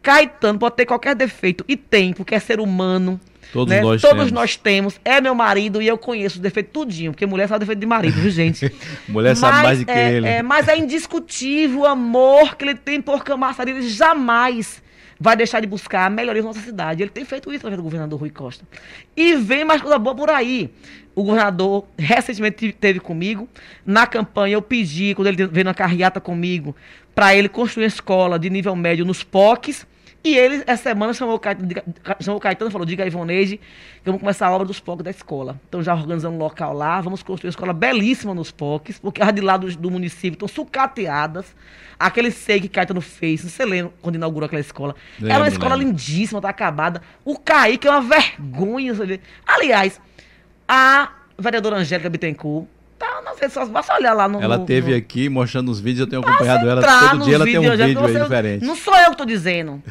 Caetano pode ter qualquer defeito, e tem, porque é ser humano. Todos né? nós Todos temos. nós temos. É meu marido e eu conheço o defeito tudinho, porque mulher sabe defeito de marido, viu, gente? Mulher sabe Mas mais do que é, ele. é, mas é indiscutível o amor que ele tem por Camaçari. Ele jamais vai deixar de buscar a melhoria da nossa cidade. Ele tem feito isso através do governador Rui Costa. E vem mais coisa boa por aí. O governador recentemente teve comigo. Na campanha eu pedi, quando ele veio na carreata comigo, para ele construir uma escola de nível médio nos POCs. E ele, essa semana, chamou o Caetano, chamou o Caetano e falou: diga a Ivoneide que vamos começar a obra dos POCs da escola. Então já organizamos um local lá, vamos construir uma escola belíssima nos POCs, porque as de lá do, do município estão sucateadas. Aquele sei que Caetano fez, você lembra quando inaugurou aquela escola? Era uma Lembro, escola lembro. lindíssima, tá acabada. O Kaique é uma vergonha, sabe? Aliás, a vereadora Angélica Bittencourt sociais, basta olhar lá no. Ela no- teve no- aqui mostrando os vídeos, eu tenho acompanhado ela. Todo dia ela tem um vídeo aí diferente. Não sou eu que estou dizendo.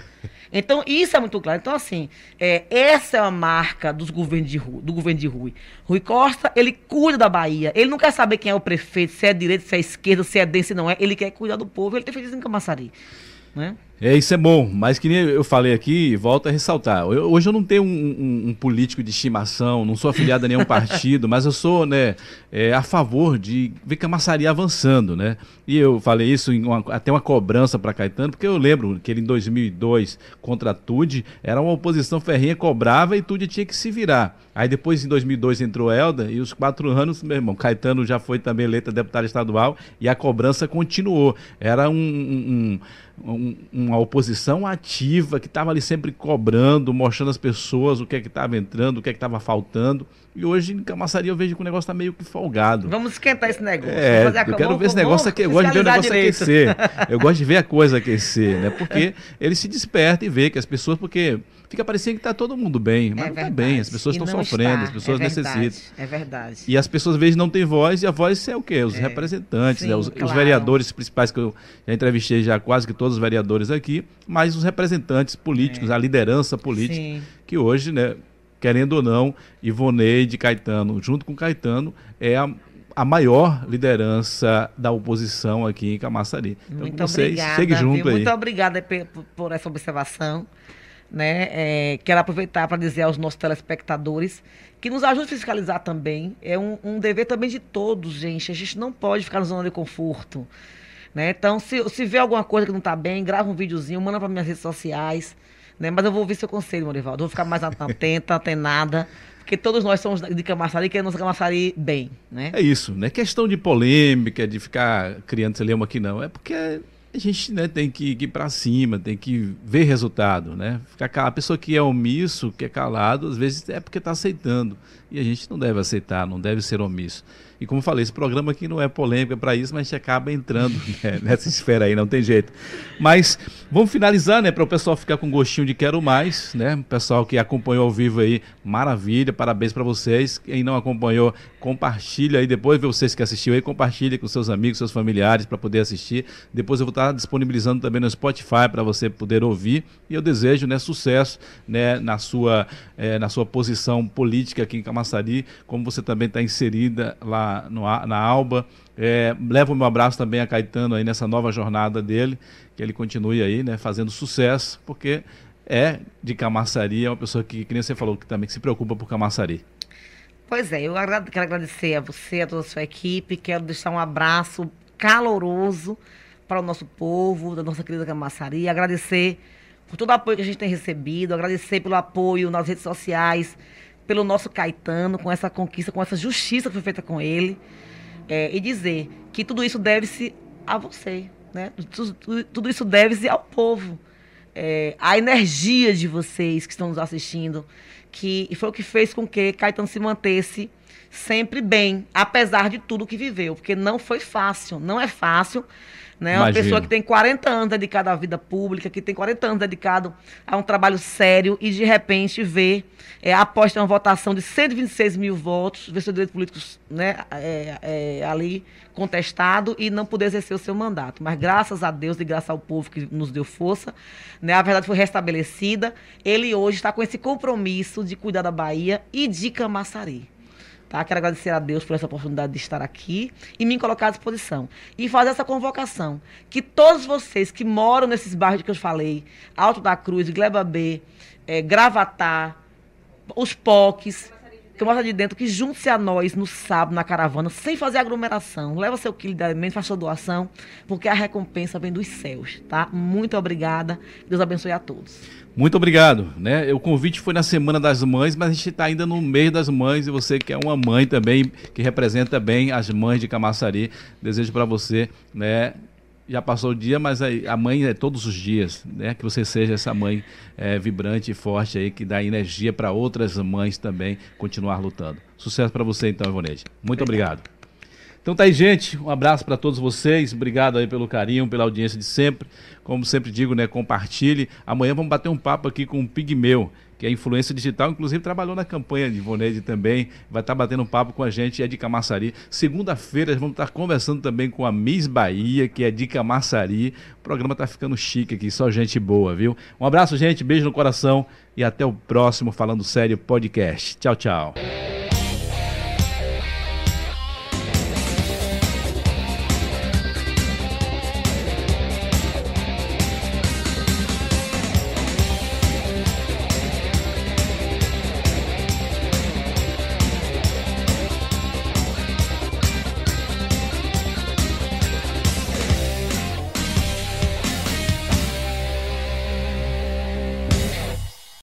Então, isso é muito claro. Então, assim, é, essa é a marca dos governos de Rui, do governo de Rui. Rui Costa, ele cuida da Bahia. Ele não quer saber quem é o prefeito, se é direita, se é esquerda, se é dentro, se não é. Ele quer cuidar do povo. Ele tem feito isso em Camaçari. Né? É, isso é bom, mas que nem eu falei aqui, volto a ressaltar. Eu- hoje eu não tenho um, um- um político de estimação, não sou afiliado a nenhum partido, mas eu sou né, é, a favor de ver Camaçari avançando, né? E eu falei isso em uma- até uma cobrança para Caetano, porque eu lembro que ele em 2002, contra a Tude, era uma oposição ferrinha, cobrava e Tude tinha que se virar. Aí depois, em 2002, entrou Elda e os quatro anos, meu irmão, Caetano já foi também eleito deputado estadual e a cobrança continuou. Era um- um- um- um- uma oposição ativa que estava ali sempre cobrando, mostrando às pessoas o que é que estava entrando, o que é que estava faltando. E hoje em Camaçari eu vejo que o negócio está meio que folgado. Vamos esquentar esse negócio. É, eu quero ver esse negócio aqui. Eu gosto de ver o negócio direito. aquecer. Eu gosto de ver a coisa aquecer, né? Porque ele se desperta e vê que as pessoas, porque fica parecendo que tá todo mundo bem, mas É não tá verdade. bem. As pessoas estão sofrendo, está. as pessoas é verdade, necessitam. É verdade. E as pessoas às vezes não têm voz, e a voz é o quê? Os É. representantes, Sim, né? os, os claro. vereadores principais, que eu já entrevistei já quase que todos os vereadores aqui, mas os representantes políticos, a liderança política, É. Sim. que hoje, né, querendo ou não, Ivoneide Caetano, junto com Caetano, é a, a maior liderança da oposição aqui em Camaçari. Então, Muito vocês, obrigada. chegue junto viu? aí. Muito obrigada por, por essa observação. Né? É, quero aproveitar para dizer aos nossos telespectadores que nos ajude a fiscalizar também. É um, um dever também de todos, gente. A gente não pode ficar na zona de conforto. Né? Então, se, se vê alguma coisa que não está bem, grava um videozinho, manda para minhas redes sociais. Né? Mas eu vou ouvir seu conselho, Morivaldo. Vou ficar mais atenta, antenada. Porque todos nós somos de Camaçari e queremos Camaçari bem. Né? É isso, não é questão de polêmica, de ficar criando celeuma aqui não. É porque a gente né, tem que ir para cima, tem que ver resultado, né? Ficar cal- A pessoa que é omisso, que é calado, às vezes é porque está aceitando. E a gente não deve aceitar, não deve ser omisso. E como falei, esse programa aqui não é polêmica para isso, mas a gente acaba entrando né, nessa esfera aí, não tem jeito. Mas vamos finalizar, né, para o pessoal ficar com gostinho de quero mais, né? O pessoal que acompanhou ao vivo aí, maravilha, parabéns para vocês. Quem não acompanhou, compartilha aí depois, vocês que assistiu aí, compartilha com seus amigos, seus familiares para poder assistir. Depois eu vou estar disponibilizando também no Spotify para você poder ouvir. E eu desejo, né, sucesso, né, na sua eh, na sua posição política aqui em Camaçari, como você também está inserida lá no, A- na Alba. É, levo o meu abraço também a Caetano aí nessa nova jornada dele, que ele continue aí, né, fazendo sucesso, porque é de Camaçari, é uma pessoa que, que nem você falou, que também se preocupa por Camaçari. Pois é, eu quero agradecer a você, a toda a sua equipe, quero deixar um abraço caloroso para o nosso povo, da nossa querida Camaçari, agradecer por todo o apoio que a gente tem recebido, agradecer pelo apoio nas redes sociais, pelo nosso Caetano, com essa conquista, com essa justiça que foi feita com ele, é, e dizer que tudo isso deve-se a você, né? Tudo, tudo- isso deve-se ao povo. É, a energia de vocês que estão nos assistindo, que foi o que fez com que Caetano se mantesse sempre bem, apesar de tudo que viveu, porque não foi fácil, não é fácil. Né? Uma pessoa que tem 40 anos dedicada à vida pública, que tem 40 anos dedicado a um trabalho sério e de repente vê, é, após uma votação de 126 mil votos, ver seus direitos políticos né, é, é, ali contestado e não poder exercer o seu mandato. Mas graças a Deus e graças ao povo que nos deu força, né, a verdade foi restabelecida. Ele hoje está com esse compromisso de cuidar da Bahia e de Camaçari. Tá? Quero agradecer a Deus por essa oportunidade de estar aqui e me colocar à disposição. E fazer essa convocação. Que todos vocês que moram nesses bairros que eu falei, Alto da Cruz, Gleba B, é, Gravatá, os POCs, que mostra de dentro, que junte-se a nós no sábado, na caravana, sem fazer aglomeração. Leva seu quilo de alimento, faça sua doação, porque a recompensa vem dos céus, tá? Muito obrigada. Deus abençoe a todos. Muito obrigado. Né? O convite foi na Semana das Mães, mas a gente está ainda no mês das mães e você que é uma mãe também, que representa bem as mães de Camaçari, desejo para você né, já passou o dia, mas a, mãe é todos os dias, né? Que você seja essa mãe é, vibrante e forte aí, que dá energia para outras mães também continuar lutando. Sucesso para você então, Ivoneide. Muito obrigado. Então tá aí, gente. Um abraço para todos vocês. Obrigado aí pelo carinho, pela audiência de sempre. Como sempre digo, né? Compartilhe. Amanhã vamos bater um papo aqui com o Pigmeu que é influência digital, inclusive trabalhou na campanha de Ivoneide também, vai estar batendo um papo com a gente, é de Camaçari. Segunda-feira vamos estar conversando também com a Miss Bahia, que é de Camaçari. O programa está ficando chique aqui, só gente boa, viu? Um abraço, gente, beijo no coração e até o próximo Falando Sério Podcast. Tchau, tchau.